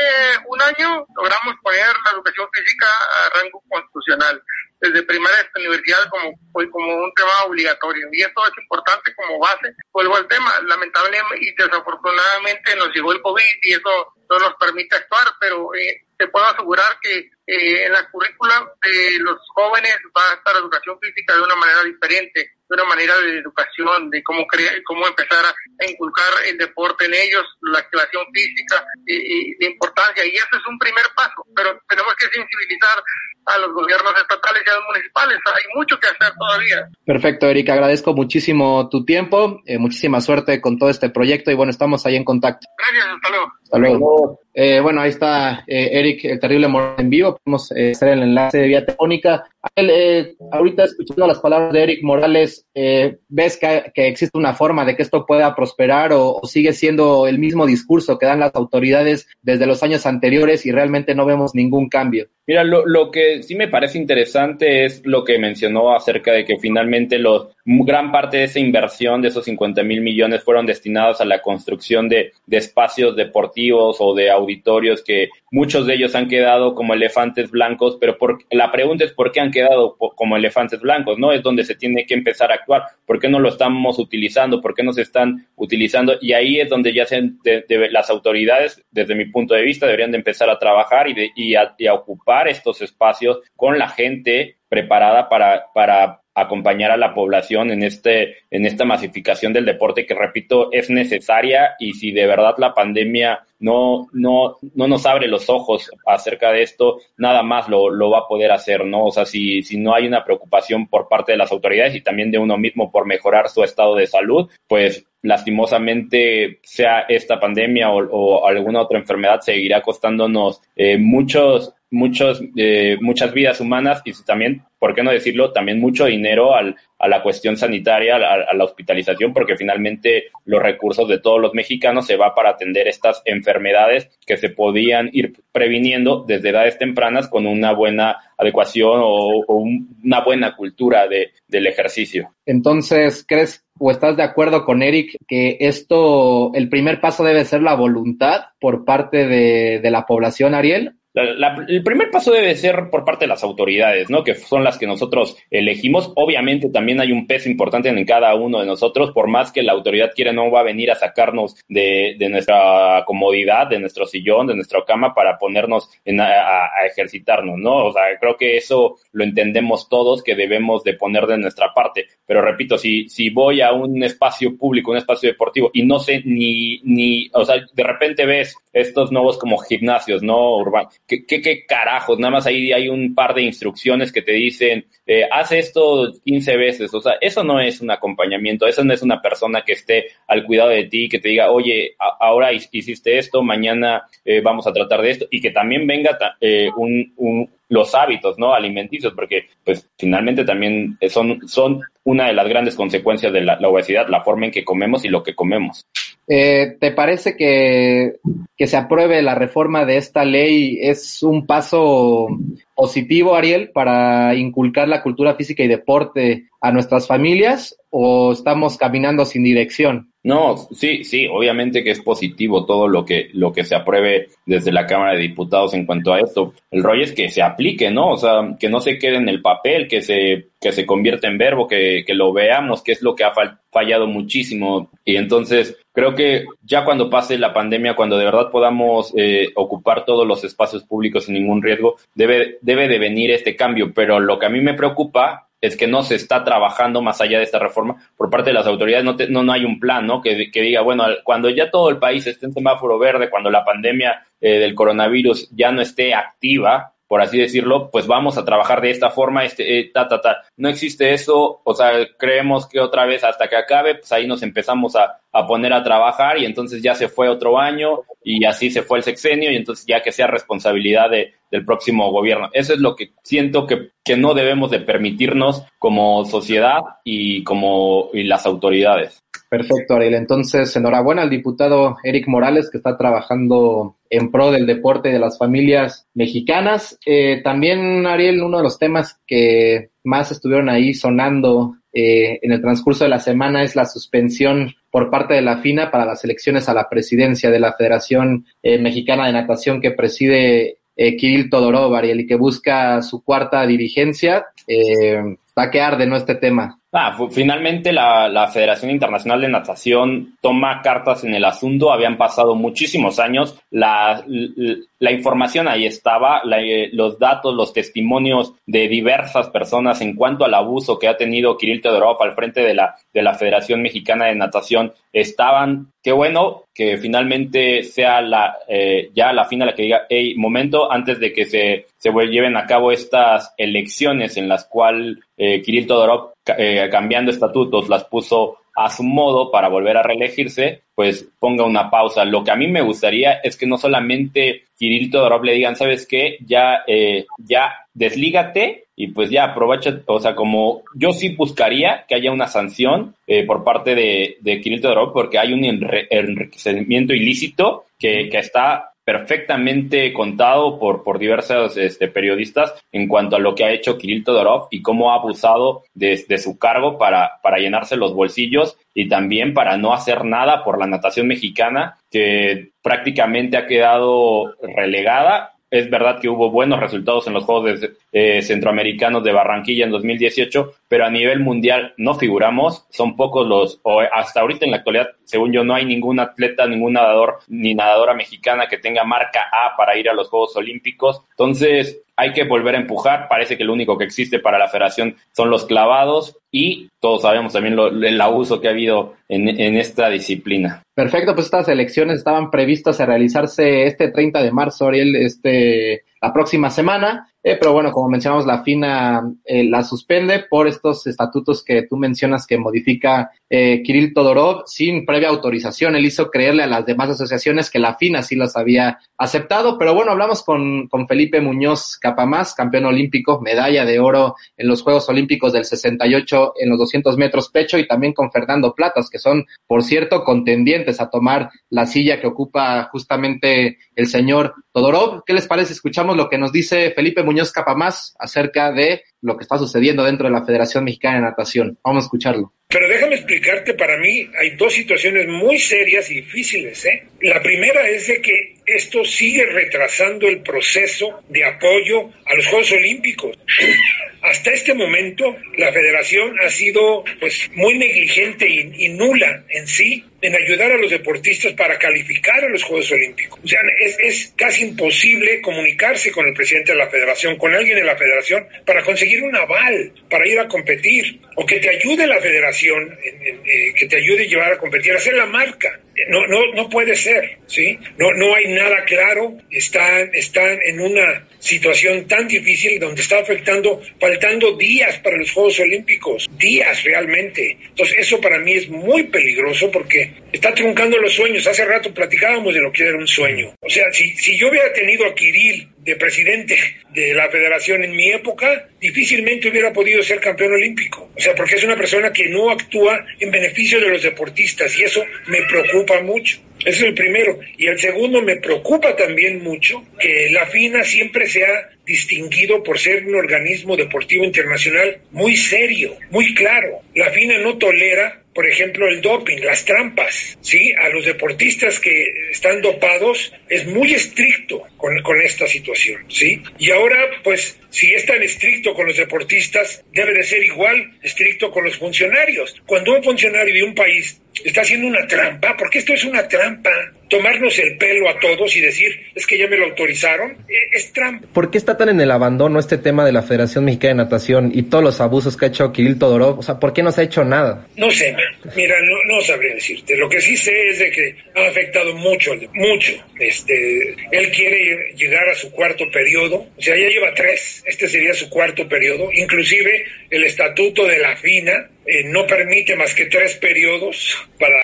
Speaker 9: un año logramos poner la educación física a rango constitucional desde primaria hasta universidad como, como un tema obligatorio. Y esto es importante como base. Vuelvo al tema, lamentablemente y desafortunadamente nos llegó el COVID y eso no nos permite actuar, pero eh, te puedo asegurar que eh, en la currícula de los jóvenes va a estar educación física de una manera diferente, de una manera de educación, de cómo crear, cómo empezar a inculcar el deporte en ellos, la activación física y, y de importancia. Y eso es un primer paso, pero tenemos que sensibilizar a los gobiernos estatales y a los municipales. Hay mucho que hacer todavía.
Speaker 7: Perfecto, Erika. Agradezco muchísimo tu tiempo. Eh, muchísima suerte con todo este proyecto y bueno, estamos ahí en contacto.
Speaker 9: Gracias, hasta luego.
Speaker 7: Hasta luego. Eh, bueno, ahí está eh, Eric, el terrible Morales en vivo. Podemos eh, hacer el enlace de vía telefónica. Él, ahorita escuchando las palabras de Eric Morales, ¿ves que, que, existe una forma de que esto pueda prosperar o, o sigue siendo el mismo discurso que dan las autoridades desde los años anteriores y realmente no vemos ningún cambio?
Speaker 5: Mira, lo, lo que sí me parece interesante es lo que mencionó acerca de que finalmente los gran parte de esa inversión de esos 50 mil millones fueron destinados a la construcción de, espacios deportivos o de auditorios que muchos de ellos han quedado como elefantes blancos, pero por, la pregunta es por qué han quedado como elefantes blancos, ¿no? Es donde se tiene que empezar a actuar. ¿Por qué no lo estamos utilizando? ¿Por qué no se están utilizando? Y ahí es donde ya se, de, de, las autoridades, desde mi punto de vista, deberían de empezar a trabajar y, y, a, y a ocupar estos espacios con la gente preparada para, para acompañar a la población en este en esta masificación del deporte que repito es necesaria y si de verdad la pandemia no no no nos abre los ojos acerca de esto nada más lo, lo va a poder hacer no o sea si si no hay una preocupación por parte de las autoridades y también de uno mismo por mejorar su estado de salud pues lastimosamente sea esta pandemia o, o alguna otra enfermedad seguirá costándonos eh, muchos muchos, eh, muchas vidas humanas y también, ¿por qué no decirlo? También mucho dinero al, a la cuestión sanitaria, a, la hospitalización, porque finalmente los recursos de todos los mexicanos se va para atender estas enfermedades que se podían ir previniendo desde edades tempranas con una buena adecuación o, o una buena cultura de, del ejercicio.
Speaker 7: Entonces, ¿crees o estás de acuerdo con Eric que esto, el primer paso debe ser la voluntad por parte de, de la población, Ariel?
Speaker 5: La, el primer paso debe ser por parte de las autoridades, ¿no? Que son las que nosotros elegimos. Obviamente también hay un peso importante en cada uno de nosotros, por más que la autoridad quiera, no va a venir a sacarnos de, de nuestra comodidad, de nuestro sillón, de nuestra cama para ponernos en, a, a, ejercitarnos, ¿no? O sea, creo que eso lo entendemos todos, que debemos de poner de nuestra parte. Pero repito, si, si voy a un espacio público, un espacio deportivo y no sé ni, ni, o sea, de repente ves estos nuevos como gimnasios, ¿no? Urbanos ¿Qué, qué, qué, carajos? Nada más ahí hay un par de instrucciones que te dicen, eh, haz esto 15 veces. O sea, eso no es un acompañamiento, eso no es una persona que esté al cuidado de ti, que te diga, oye, ahora hiciste esto, mañana eh, vamos a tratar de esto, y que también venga eh, un, un, los hábitos, ¿no? Alimenticios, porque pues finalmente también son, son una de las grandes consecuencias de la, obesidad, la forma en que comemos y lo que comemos.
Speaker 7: Eh, ¿Te parece que, que se apruebe la reforma de esta ley es un paso positivo, Ariel, para inculcar la cultura física y deporte a nuestras familias o estamos caminando sin dirección?
Speaker 5: No, sí, sí, obviamente que es positivo todo lo que, lo que se apruebe desde la Cámara de Diputados en cuanto a esto. El rollo es que se aplique, ¿no? O sea, que no se quede en el papel, que se, que se convierta en verbo, que, que lo veamos, que es lo que ha fallado muchísimo. Y entonces, creo que ya cuando pase la pandemia, cuando de verdad podamos eh, ocupar todos los espacios públicos sin ningún riesgo, debe, debe de venir este cambio. Pero lo que a mí me preocupa es que no se está trabajando más allá de esta reforma por parte de las autoridades, no, te, no, no hay un plan, ¿no? Que, que, diga, bueno, cuando ya todo el país esté en semáforo verde, cuando la pandemia eh, del coronavirus ya no esté activa, por así decirlo, pues vamos a trabajar de esta forma, este, eh, ta, ta, ta. No existe eso, o sea, creemos que otra vez hasta que acabe, pues ahí nos empezamos a, a poner a trabajar y entonces ya se fue otro año y así se fue el sexenio y entonces ya que sea responsabilidad de, del próximo gobierno. Eso es lo que siento que, que no debemos de permitirnos como sociedad y como y las autoridades.
Speaker 7: Perfecto, Ariel. Entonces, enhorabuena al diputado Eric Morales que está trabajando en pro del deporte de las familias mexicanas. Eh, también, Ariel, uno de los temas que más estuvieron ahí sonando eh, en el transcurso de la semana es la suspensión por parte de la FINA para las elecciones a la presidencia de la Federación eh, Mexicana de Natación que preside eh, Kirill Todorov, Ariel, y que busca su cuarta dirigencia. Eh, va que arde, ¿no? Este tema.
Speaker 5: Ah, finalmente la, la, Federación Internacional de Natación toma cartas en el asunto. Habían pasado muchísimos años. La, la, la información ahí estaba, la, los datos, los testimonios de diversas personas en cuanto al abuso que ha tenido Kirill Todorov al frente de la, de la Federación Mexicana de Natación estaban. Qué bueno que finalmente sea la, eh, ya la fin a la que diga, hey, momento, antes de que se, se lleven a cabo estas elecciones en las cuales eh, Kirill Todorov eh, cambiando estatutos las puso a su modo para volver a reelegirse, pues ponga una pausa. Lo que a mí me gustaría es que no solamente Kirill Todorov le digan, ¿sabes qué? Ya, eh, ya deslígate y pues ya aprovecha, o sea, como yo sí buscaría que haya una sanción eh, por parte de, de Kirill Todorov porque hay un enriquecimiento ilícito que, que está perfectamente contado por, por diversos este, periodistas en cuanto a lo que ha hecho Kirill Todorov y cómo ha abusado de, de su cargo para, para llenarse los bolsillos y también para no hacer nada por la natación mexicana que prácticamente ha quedado relegada es verdad que hubo buenos resultados en los Juegos eh, Centroamericanos de Barranquilla en 2018, pero a nivel mundial no figuramos. Son pocos los, o hasta ahorita en la actualidad, según yo, no hay ningún atleta, ningún nadador ni nadadora mexicana que tenga marca A para ir a los Juegos Olímpicos. Entonces, hay que volver a empujar. Parece que lo único que existe para la federación son los clavados y todos sabemos también lo, el abuso que ha habido en, esta disciplina.
Speaker 7: Perfecto, pues estas elecciones estaban previstas a realizarse este 30 de marzo, Ariel, este, la próxima semana. Eh, pero bueno, como mencionamos, la FINA eh, la suspende por estos estatutos que tú mencionas que modifica eh, Kirill Todorov sin previa autorización. Él hizo creerle a las demás asociaciones que la FINA sí las había aceptado. Pero bueno, hablamos con, con Felipe Muñoz Capamás, campeón olímpico, medalla de oro en los Juegos Olímpicos del 68 en los 200 metros pecho y también con Fernando Platas, que son, por cierto, contendientes a tomar la silla que ocupa justamente el señor Todorov. ¿Qué les parece? Escuchamos lo que nos dice Felipe Muñoz Capamás acerca de lo que está sucediendo dentro de la Federación Mexicana de Natación. Vamos a escucharlo.
Speaker 17: Pero déjame explicarte, para mí hay dos situaciones muy serias y difíciles. ¿eh? La primera es de que esto sigue retrasando el proceso de apoyo a los Juegos Olímpicos. Hasta este momento, la federación ha sido pues muy negligente y, y, nula en sí en ayudar a los deportistas para calificar a los Juegos Olímpicos. O sea, es, es casi imposible comunicarse con el presidente de la federación, con alguien de la federación, para conseguir un aval, para ir a competir, o que te ayude la federación, eh, que te ayude a llevar a competir, hacer la marca. No, no, no puede ser, ¿sí? No, no hay nada claro, están, están en una situación tan difícil donde está afectando, faltando días para los Juegos Olímpicos, días realmente. Entonces eso para mí es muy peligroso porque está truncando los sueños. Hace rato platicábamos de lo que era un sueño. O sea, si, si yo hubiera tenido a Kirill de presidente de la federación en mi época, difícilmente hubiera podido ser campeón olímpico. O sea, porque es una persona que no actúa en beneficio de los deportistas y eso me preocupa mucho. Ese es el primero. Y el segundo, me preocupa también mucho que la FINA siempre se ha distinguido por ser un organismo deportivo internacional muy serio, muy claro. La FINA no tolera, por ejemplo, el doping, las trampas, ¿sí? A los deportistas que están dopados es muy estricto con, con esta situación, ¿sí? Y ahora, pues, si es tan estricto con los deportistas, debe de ser igual estricto con los funcionarios. Cuando un funcionario de un país está haciendo una trampa, porque esto es una trampa, tomarnos el pelo a todos y decir, es que ya me lo autorizaron, es trampa.
Speaker 18: ¿Por qué está tan en el abandono este tema de la Federación Mexicana de Natación y todos los abusos que ha hecho Kirill Todorov? O sea, ¿por qué no se ha hecho nada?
Speaker 17: No sé, mira, no, no sabría decirte. Lo que sí sé es de que ha afectado mucho, mucho. Este, él quiere llegar a su cuarto periodo, o sea, ya lleva tres, este sería su cuarto periodo, inclusive el estatuto de la FINA eh, no permite más que tres periodos para...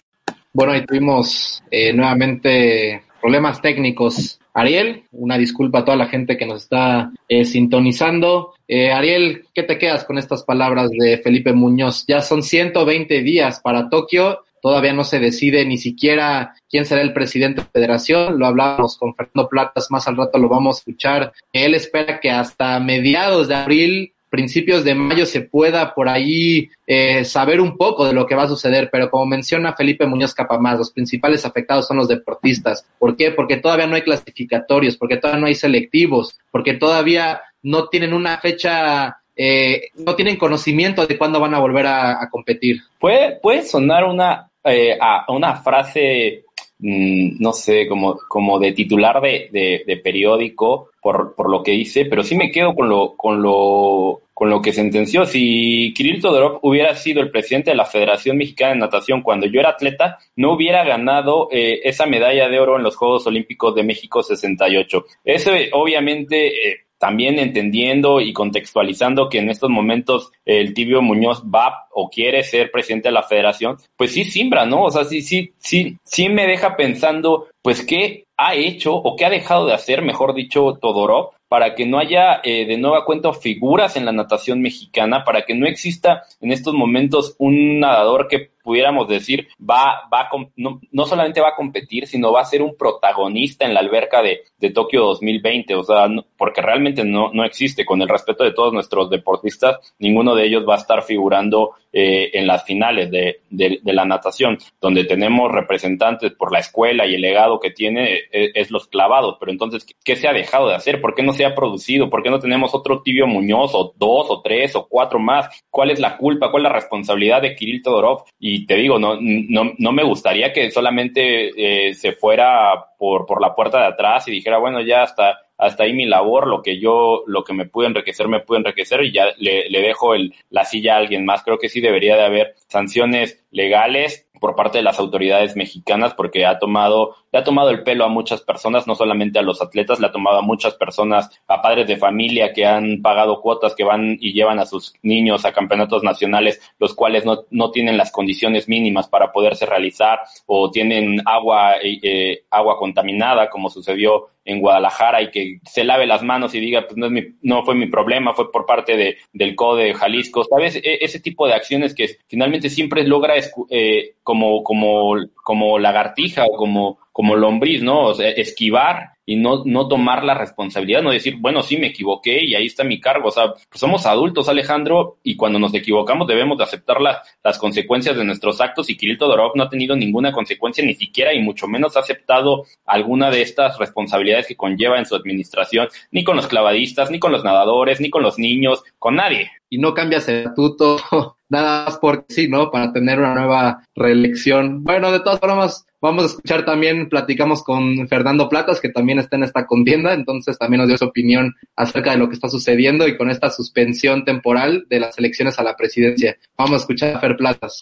Speaker 7: Bueno, ahí tuvimos eh, nuevamente problemas técnicos. Ariel, una disculpa a toda la gente que nos está eh, sintonizando. Eh, Ariel, ¿qué te quedas con estas palabras de Felipe Muñoz? Ya son 120 días para Tokio, todavía no se decide ni siquiera quién será el presidente de la federación, lo hablábamos con Fernando Platas, más al rato lo vamos a escuchar. Él espera que hasta mediados de abril principios de mayo se pueda por ahí eh, saber un poco de lo que va a suceder, pero como menciona Felipe Muñoz Capamás, los principales afectados son los deportistas. ¿Por qué? Porque todavía no hay clasificatorios, porque todavía no hay selectivos, porque todavía no tienen una fecha eh, no tienen conocimiento de cuándo van a volver a, competir.
Speaker 5: Puede, puede sonar una, eh, a una frase, mmm, no sé, como, como de titular de, de, de periódico por, por, lo que dice, pero sí me quedo con lo, con lo, con lo que sentenció. Si Kirill Todorov hubiera sido el presidente de la Federación Mexicana de Natación cuando yo era atleta, no hubiera ganado eh, esa medalla de oro en los Juegos Olímpicos de México 68. Eso obviamente eh, también entendiendo y contextualizando que en estos momentos el tibio Muñoz va o quiere ser presidente de la federación, pues sí simbra, ¿no? O sea, sí, sí, sí, sí me deja pensando, pues, qué ha hecho o qué ha dejado de hacer, mejor dicho, Todorov, para que no haya eh, de nueva cuenta figuras en la natación mexicana, para que no exista en estos momentos un nadador que pudiéramos decir, va, va, no, no solamente va a competir, sino va a ser un protagonista en la alberca de, de Tokio 2020, o sea, porque realmente no, no existe, con el respeto de todos nuestros deportistas, ninguno de ellos va a estar figurando eh, en las finales de, de, la natación, donde tenemos representantes por la escuela y el legado que tiene es, es, los clavados, pero entonces, ¿qué se ha dejado de hacer? ¿Por qué no se ha producido? ¿Por qué no tenemos otro Tibio Muñoz o dos o tres o cuatro más? ¿Cuál es la culpa? ¿Cuál es la responsabilidad de Kirill Todorov? Y te digo, no, no, no me gustaría que solamente eh, se fuera por, por la puerta de atrás y dijera, bueno, ya hasta, hasta ahí mi labor, lo que yo, lo que me pude enriquecer, me pude enriquecer y ya le, le dejo el, la silla a alguien más. Creo que sí debería de haber sanciones legales por parte de las autoridades mexicanas porque ha tomado, le ha tomado el pelo a muchas personas, no solamente a los atletas, le ha tomado a muchas personas, a padres de familia que han pagado cuotas, que van y llevan a sus niños a campeonatos nacionales, los cuales no, no tienen las condiciones mínimas para poderse realizar o tienen agua, eh, agua contaminada, como sucedió en Guadalajara y que se lave las manos y diga, pues no, es mi, no fue mi problema, fue por parte de, del CODE de Jalisco. ¿Sabes? E, ese tipo de acciones que finalmente siempre logra eh, como, como, como lagartija o como, como lombriz, ¿no? O sea, esquivar y no, no tomar la responsabilidad, no decir, bueno, sí me equivoqué y ahí está mi cargo. O sea, pues somos adultos, Alejandro, y cuando nos equivocamos debemos de aceptar las consecuencias de nuestros actos y Kirill Todorov no ha tenido ninguna consecuencia ni siquiera y mucho menos ha aceptado alguna de estas responsabilidades que conlleva en su administración, ni con los clavadistas, ni con los nadadores, ni con los niños, con nadie.
Speaker 7: Y no cambias el estatuto, nada más porque sí, ¿no? Para tener una nueva reelección. Bueno, de todas formas, Vamos a escuchar también, platicamos con Fernando Platas, que también está en esta contienda, entonces también nos dio su opinión acerca de lo que está sucediendo y con esta suspensión temporal de las elecciones a la presidencia. Vamos a escuchar a Fer Platas.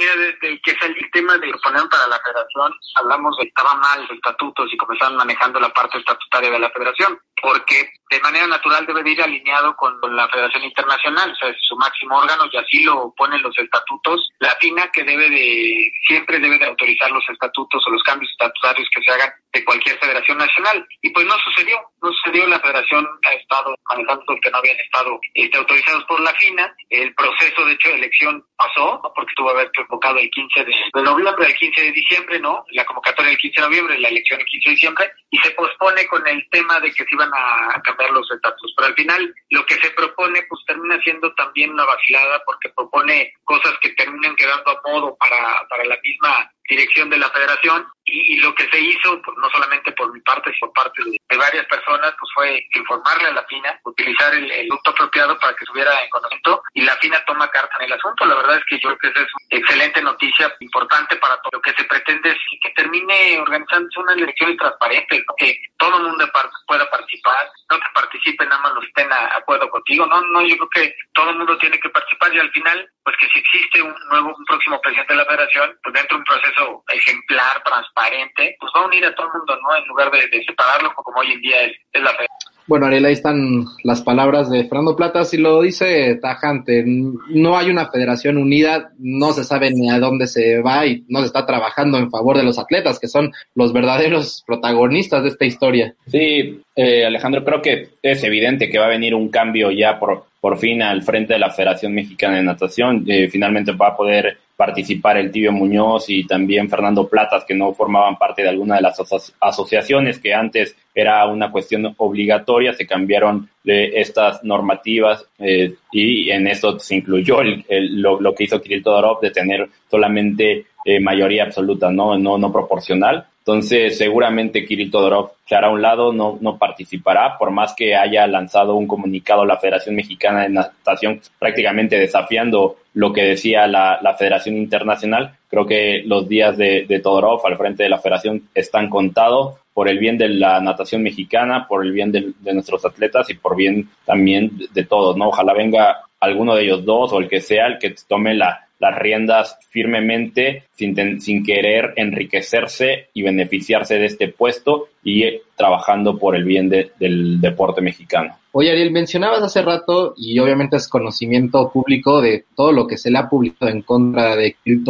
Speaker 18: Mira, desde que salió el tema de poner para la federación, hablamos de que estaba mal los estatutos y comenzaron manejando la parte estatutaria de la federación porque de manera natural debe de ir alineado con la Federación Internacional, o sea, es su máximo órgano y así lo ponen los estatutos. La FINA que debe de, siempre debe de autorizar los estatutos o los cambios estatutarios que se hagan de cualquier federación nacional. Y pues no sucedió, no sucedió, la federación ha estado manejando que no habían estado este, autorizados por la FINA. El proceso, de hecho, de elección pasó, porque tuvo que haber convocado el 15 de, noviembre, el 15 de diciembre, ¿no? La convocatoria el 15 de noviembre, la elección el 15 de diciembre, y se pospone con el tema de que se iban a cambiar los estatus. Pero al final, lo que se propone, pues termina siendo también una vacilada, porque propone cosas que terminan quedando a modo para, para la misma dirección de la federación y, lo que se hizo, pues no solamente por mi parte, sino por parte de, varias personas, pues fue informarle a la FINA, utilizar el, el apropiado para que estuviera en conocimiento y la FINA toma carta en el asunto. La verdad es que yo creo que esa es una excelente noticia, importante para todo. Lo que se pretende es que termine organizándose una elección transparente, que todo el mundo pueda participar, no que participen nada más los estén de acuerdo contigo, no, no, yo creo que todo el mundo tiene que participar y al final, pues que si existe un nuevo, un próximo presidente de la federación, pues dentro de un proceso ejemplar, transparente, pues va a unir a todo el mundo, ¿no? En lugar de, separarlo como hoy en día es, es la federación.
Speaker 7: Bueno, Ariel, ahí están las palabras de Fernando Plata. Si lo dice tajante, no hay una federación unida, no se sabe ni a dónde se va y no se está trabajando en favor de los atletas, que son los verdaderos protagonistas de esta historia.
Speaker 5: Sí, eh, Alejandro, creo que es evidente que va a venir un cambio ya por, por fin al frente de la Federación Mexicana de Natación. Eh, finalmente va a poder participar el Tibio Muñoz y también Fernando Platas, que no formaban parte de alguna de las asociaciones que antes era una cuestión obligatoria, se cambiaron de estas normativas eh, y en eso se incluyó lo, que hizo Kirill Todorov de tener solamente eh, mayoría absoluta, no, no, no proporcional. Entonces, seguramente Kirill Todorov se hará a un lado, no, no participará, por más que haya lanzado un comunicado a la Federación Mexicana de Natación, prácticamente desafiando lo que decía la, la Federación Internacional. Creo que los días de, de Todorov al frente de la Federación están contados por el bien de la natación mexicana, por el bien de, nuestros atletas y por bien también de, de todos, ¿no? Ojalá venga alguno de ellos dos o el que sea el que tome la, las riendas firmemente sin, sin querer enriquecerse y beneficiarse de este puesto y trabajando por el bien del deporte mexicano.
Speaker 7: Oye, Ariel, mencionabas hace rato, y obviamente es conocimiento público de todo lo que se le ha publicado en contra de Kirill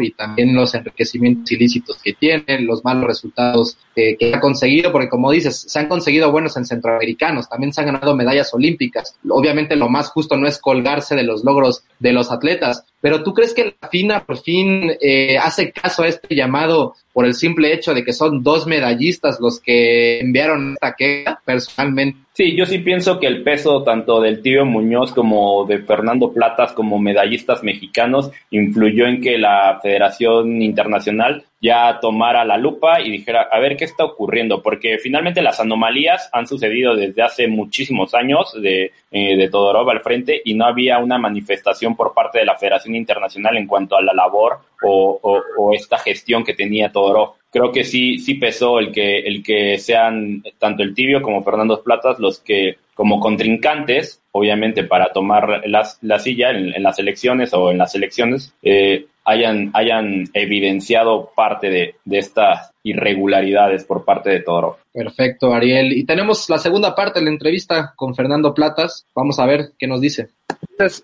Speaker 7: y también los enriquecimientos ilícitos que tiene, los malos resultados que ha conseguido, porque como dices, se han conseguido buenos en centroamericanos, también se han ganado medallas olímpicas. Obviamente lo más justo no es colgarse de los logros de los atletas, pero ¿tú crees que la FINA por fin eh, hace caso a este llamado por el simple hecho de que son dos medallistas los que enviaron esta queja personalmente?
Speaker 5: Sí, yo sí pienso que el peso tanto del tío Muñoz como de Fernando Platas como medallistas mexicanos influyó en que la Federación Internacional ya tomara la lupa y dijera, a ver qué está ocurriendo, porque finalmente las anomalías han sucedido desde hace muchísimos años de, eh, de Todorov al frente y no había una manifestación por parte de la Federación Internacional en cuanto a la labor o, o, o esta gestión que tenía Todorov creo que sí, sí pesó el que, el que sean tanto el tibio como Fernando Platas los que, como contrincantes, obviamente para tomar la silla en, las elecciones o en las elecciones, eh, hayan, hayan evidenciado parte de, estas irregularidades por parte de Todorov.
Speaker 7: Perfecto, Ariel. Y tenemos la segunda parte de la entrevista con Fernando Platas. Vamos a ver qué nos dice.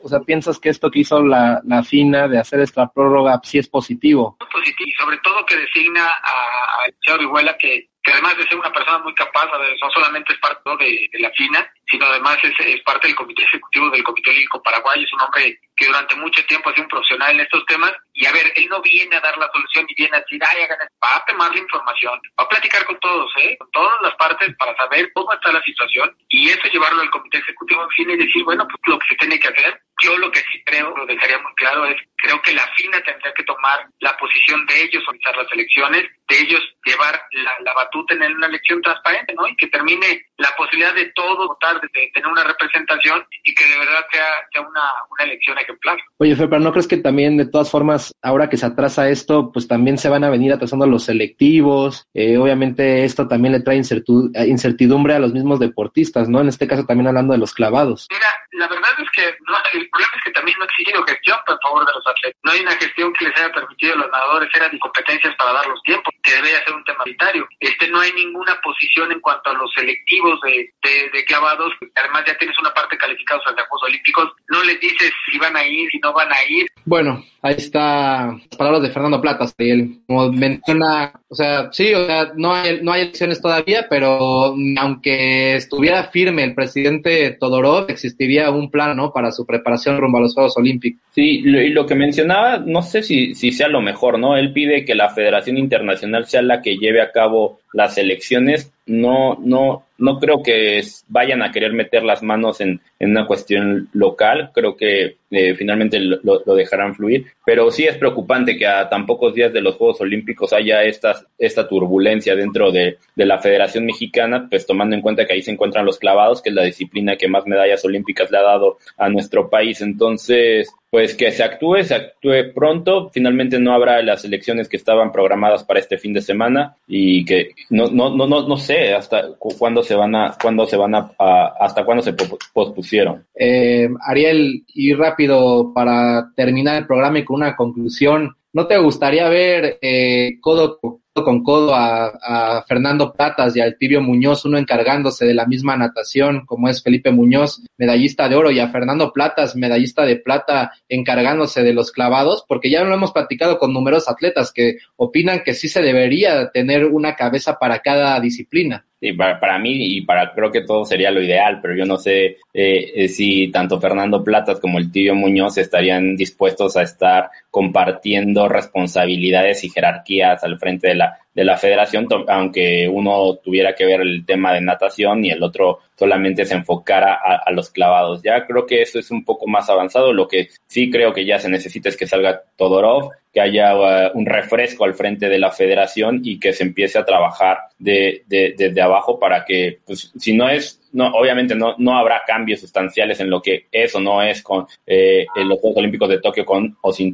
Speaker 19: O sea, ¿piensas que esto que hizo la, la FINA de hacer esta prórroga sí es positivo?
Speaker 18: Positivo, y sobre todo que designa a, a Chao que, que además de ser una persona muy capaz, no solamente es parte de, de la FINA, sino además es, es, parte del comité ejecutivo del Comité Olímpico Paraguay, es un hombre que durante mucho tiempo ha sido un profesional en estos temas, y a ver, él no viene a dar la solución y viene a decir, ay, hagan va a tomar la información, va a platicar con todos, ¿eh? con todas las partes para saber cómo está la situación, y eso llevarlo al Comité Ejecutivo en fin y decir, bueno, pues lo que se tiene que hacer, good. Yo lo que sí creo, lo dejaría muy claro, es creo que la FINA tendría que tomar la posición de ellos organizar las elecciones, de ellos llevar la, la batuta en una elección transparente, ¿no? Y que termine la posibilidad de todo votar, de, de tener una representación y que de verdad sea, sea una, una elección ejemplar.
Speaker 19: Oye, Fe, pero ¿no crees que también, de todas formas, ahora que se atrasa esto, pues también se van a venir atrasando los selectivos? Eh, obviamente esto también le trae incertidumbre a los mismos deportistas, ¿no? En este caso también hablando de los clavados.
Speaker 18: Mira, la verdad es que no, problema es que también no ha existido gestión a favor de los atletas. No hay una gestión que les haya permitido a los nadadores eran competencias para dar los tiempos, que debería ser un tema prioritario. Este, no hay ninguna posición en cuanto a los selectivos de, de, de clavados. Además ya tienes una parte calificados a los Juegos Olímpicos. No les dices si van a ir, si no van a ir.
Speaker 7: Bueno, ahí está las palabras de Fernando Platas. Y él, como menciona, o sea, sí, o sea, no hay, no hay elecciones todavía, pero aunque estuviera firme el presidente Todorov, existiría un plan, ¿no? Para su preparación rumbo a los Juegos Olímpicos.
Speaker 5: Sí, y lo que mencionaba, no sé si, si sea lo mejor, ¿no? Él pide que la Federación Internacional sea la que lleve a cabo las elecciones. No, no, no creo que vayan a querer meter las manos en, en una cuestión local. Creo que eh, finalmente lo, dejarán fluir. Pero sí es preocupante que a tan pocos días de los Juegos Olímpicos haya esta, esta turbulencia dentro de, de la Federación Mexicana, pues tomando en cuenta que ahí se encuentran los clavados, que es la disciplina que más medallas olímpicas le ha dado a nuestro país. Entonces, pues que se actúe, se actúe pronto. Finalmente no habrá las elecciones que estaban programadas para este fin de semana y que no, no, no, no, no sé hasta cuándo se van a, cuándo se van a, a hasta cuándo se pospusieron.
Speaker 7: Eh, Ariel, y rápido para terminar el programa y con una conclusión, ¿no te gustaría ver eh, codo con codo a, Fernando Platas y al Tibio Muñoz, uno encargándose de la misma natación, como es Felipe Muñoz, medallista de oro, y a Fernando Platas, medallista de plata, encargándose de los clavados, porque ya lo hemos platicado con numerosos atletas que opinan que sí se debería tener una cabeza para cada disciplina.
Speaker 5: Para, para, mí y para creo que todo sería lo ideal, pero yo no sé eh, si tanto Fernando Platas como el tío Muñoz estarían dispuestos a estar compartiendo responsabilidades y jerarquías al frente de la de la federación, aunque uno tuviera que ver el tema de natación y el otro solamente se enfocara a, los clavados. Ya creo que eso es un poco más avanzado. Lo que sí creo que ya se necesita es que salga Todorov, que haya uh, un refresco al frente de la federación y que se empiece a trabajar de, de, desde abajo para que, pues, si no es no, obviamente no, no habrá cambios sustanciales en lo que es o no es con eh, en los Juegos Olímpicos de Tokio con o sin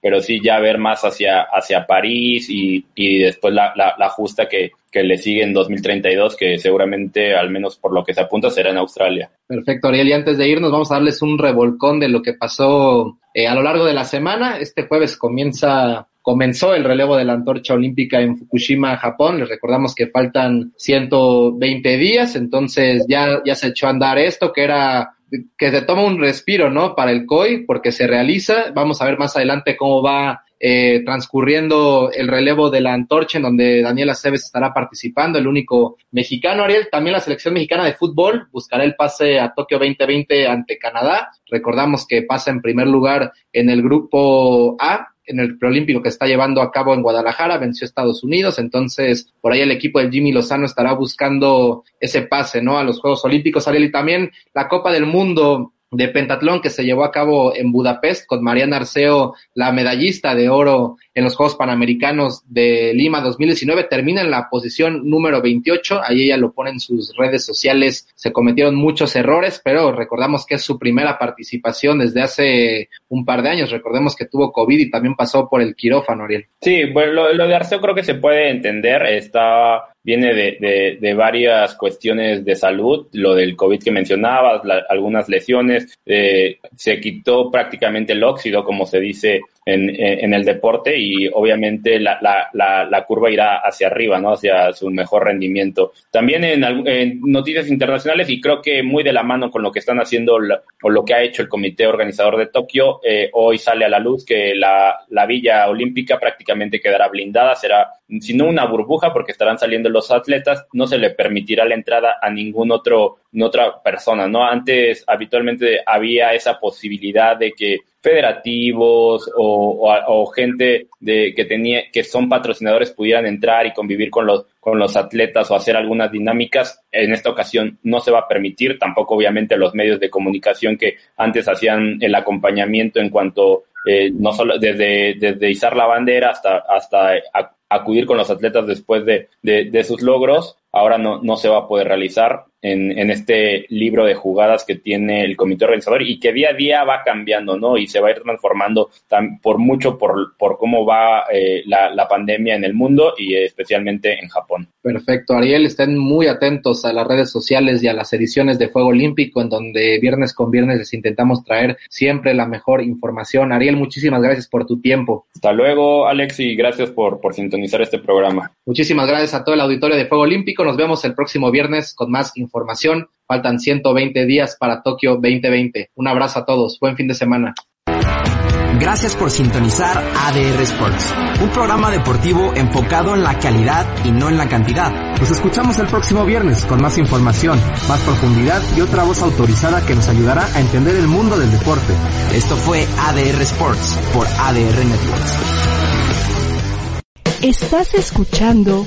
Speaker 5: pero sí ya ver más hacia, hacia París y, y después la, la, la justa que, que le sigue en 2032, que seguramente, al menos por lo que se apunta, será en Australia.
Speaker 7: Perfecto, Ariel. Y antes de irnos, vamos a darles un revolcón de lo que pasó eh, a lo largo de la semana. Este jueves comienza comenzó el relevo de la antorcha olímpica en Fukushima, Japón. Les recordamos que faltan 120 días, entonces ya, ya se echó a andar esto, que era que se toma un respiro, ¿no? Para el COI, porque se realiza. Vamos a ver más adelante cómo va eh, transcurriendo el relevo de la antorcha, en donde Daniel Aceves estará participando, el único mexicano, Ariel. También la selección mexicana de fútbol buscará el pase a Tokio 2020 ante Canadá. Recordamos que pasa en primer lugar en el grupo A, en el preolímpico que está llevando a cabo en Guadalajara, venció a Estados Unidos, entonces por ahí el equipo del Jimmy Lozano estará buscando ese pase, ¿no? A los Juegos Olímpicos, Ariel, y también la Copa del Mundo de pentatlón que se llevó a cabo en Budapest con Mariana Arceo, la medallista de oro en los Juegos Panamericanos de Lima 2019, termina en la posición número 28, ahí ella lo pone en sus redes sociales, se cometieron muchos errores, pero recordamos que es su primera participación desde hace un par de años, recordemos que tuvo COVID y también pasó por el quirófano, Ariel.
Speaker 5: Sí, bueno, lo, de Arceo creo que se puede entender, está viene de, de, de, varias cuestiones de salud, lo del COVID que mencionabas, la, algunas lesiones, eh, se quitó prácticamente el óxido, como se dice en, el deporte, y obviamente la, la, la, la, curva irá hacia arriba, ¿no? Hacia su mejor rendimiento. También en, en, noticias internacionales, y creo que muy de la mano con lo que están haciendo o lo que ha hecho el comité organizador de Tokio, eh, hoy sale a la luz que la, la Villa Olímpica prácticamente quedará blindada, será, si no una burbuja, porque estarán saliendo los atletas, no se le permitirá la entrada a ningún otro, otra persona, ¿no? Antes habitualmente había esa posibilidad de que federativos o, o, gente de que tenía que son patrocinadores pudieran entrar y convivir con los con los atletas o hacer algunas dinámicas en esta ocasión no se va a permitir tampoco obviamente los medios de comunicación que antes hacían el acompañamiento en cuanto eh, no solo desde desde izar la bandera hasta hasta acudir con los atletas después de, de, de sus logros ahora no, no se va a poder realizar en, en, este libro de jugadas que tiene el comité organizador y que día a día va cambiando, ¿no? Y se va a ir transformando tan, por mucho por, por cómo va eh, la, la, pandemia en el mundo y especialmente en Japón.
Speaker 7: Perfecto, Ariel, estén muy atentos a las redes sociales y a las ediciones de Fuego Olímpico, en donde viernes con viernes les intentamos traer siempre la mejor información. Ariel, muchísimas gracias por tu tiempo.
Speaker 5: Hasta luego, Alex, y gracias por, por sintonizar este programa.
Speaker 7: Muchísimas gracias a todo el auditorio de Fuego Olímpico. Nos vemos el próximo viernes con más información. Faltan 120 días para Tokio 2020. Un abrazo a todos. Buen fin de semana.
Speaker 3: Gracias por sintonizar ADR Sports, un programa deportivo enfocado en la calidad y no en la cantidad.
Speaker 14: Nos escuchamos el próximo viernes con más información, más profundidad y otra voz autorizada que nos ayudará a entender el mundo del deporte.
Speaker 3: Esto fue ADR Sports por ADR Networks.
Speaker 1: Estás escuchando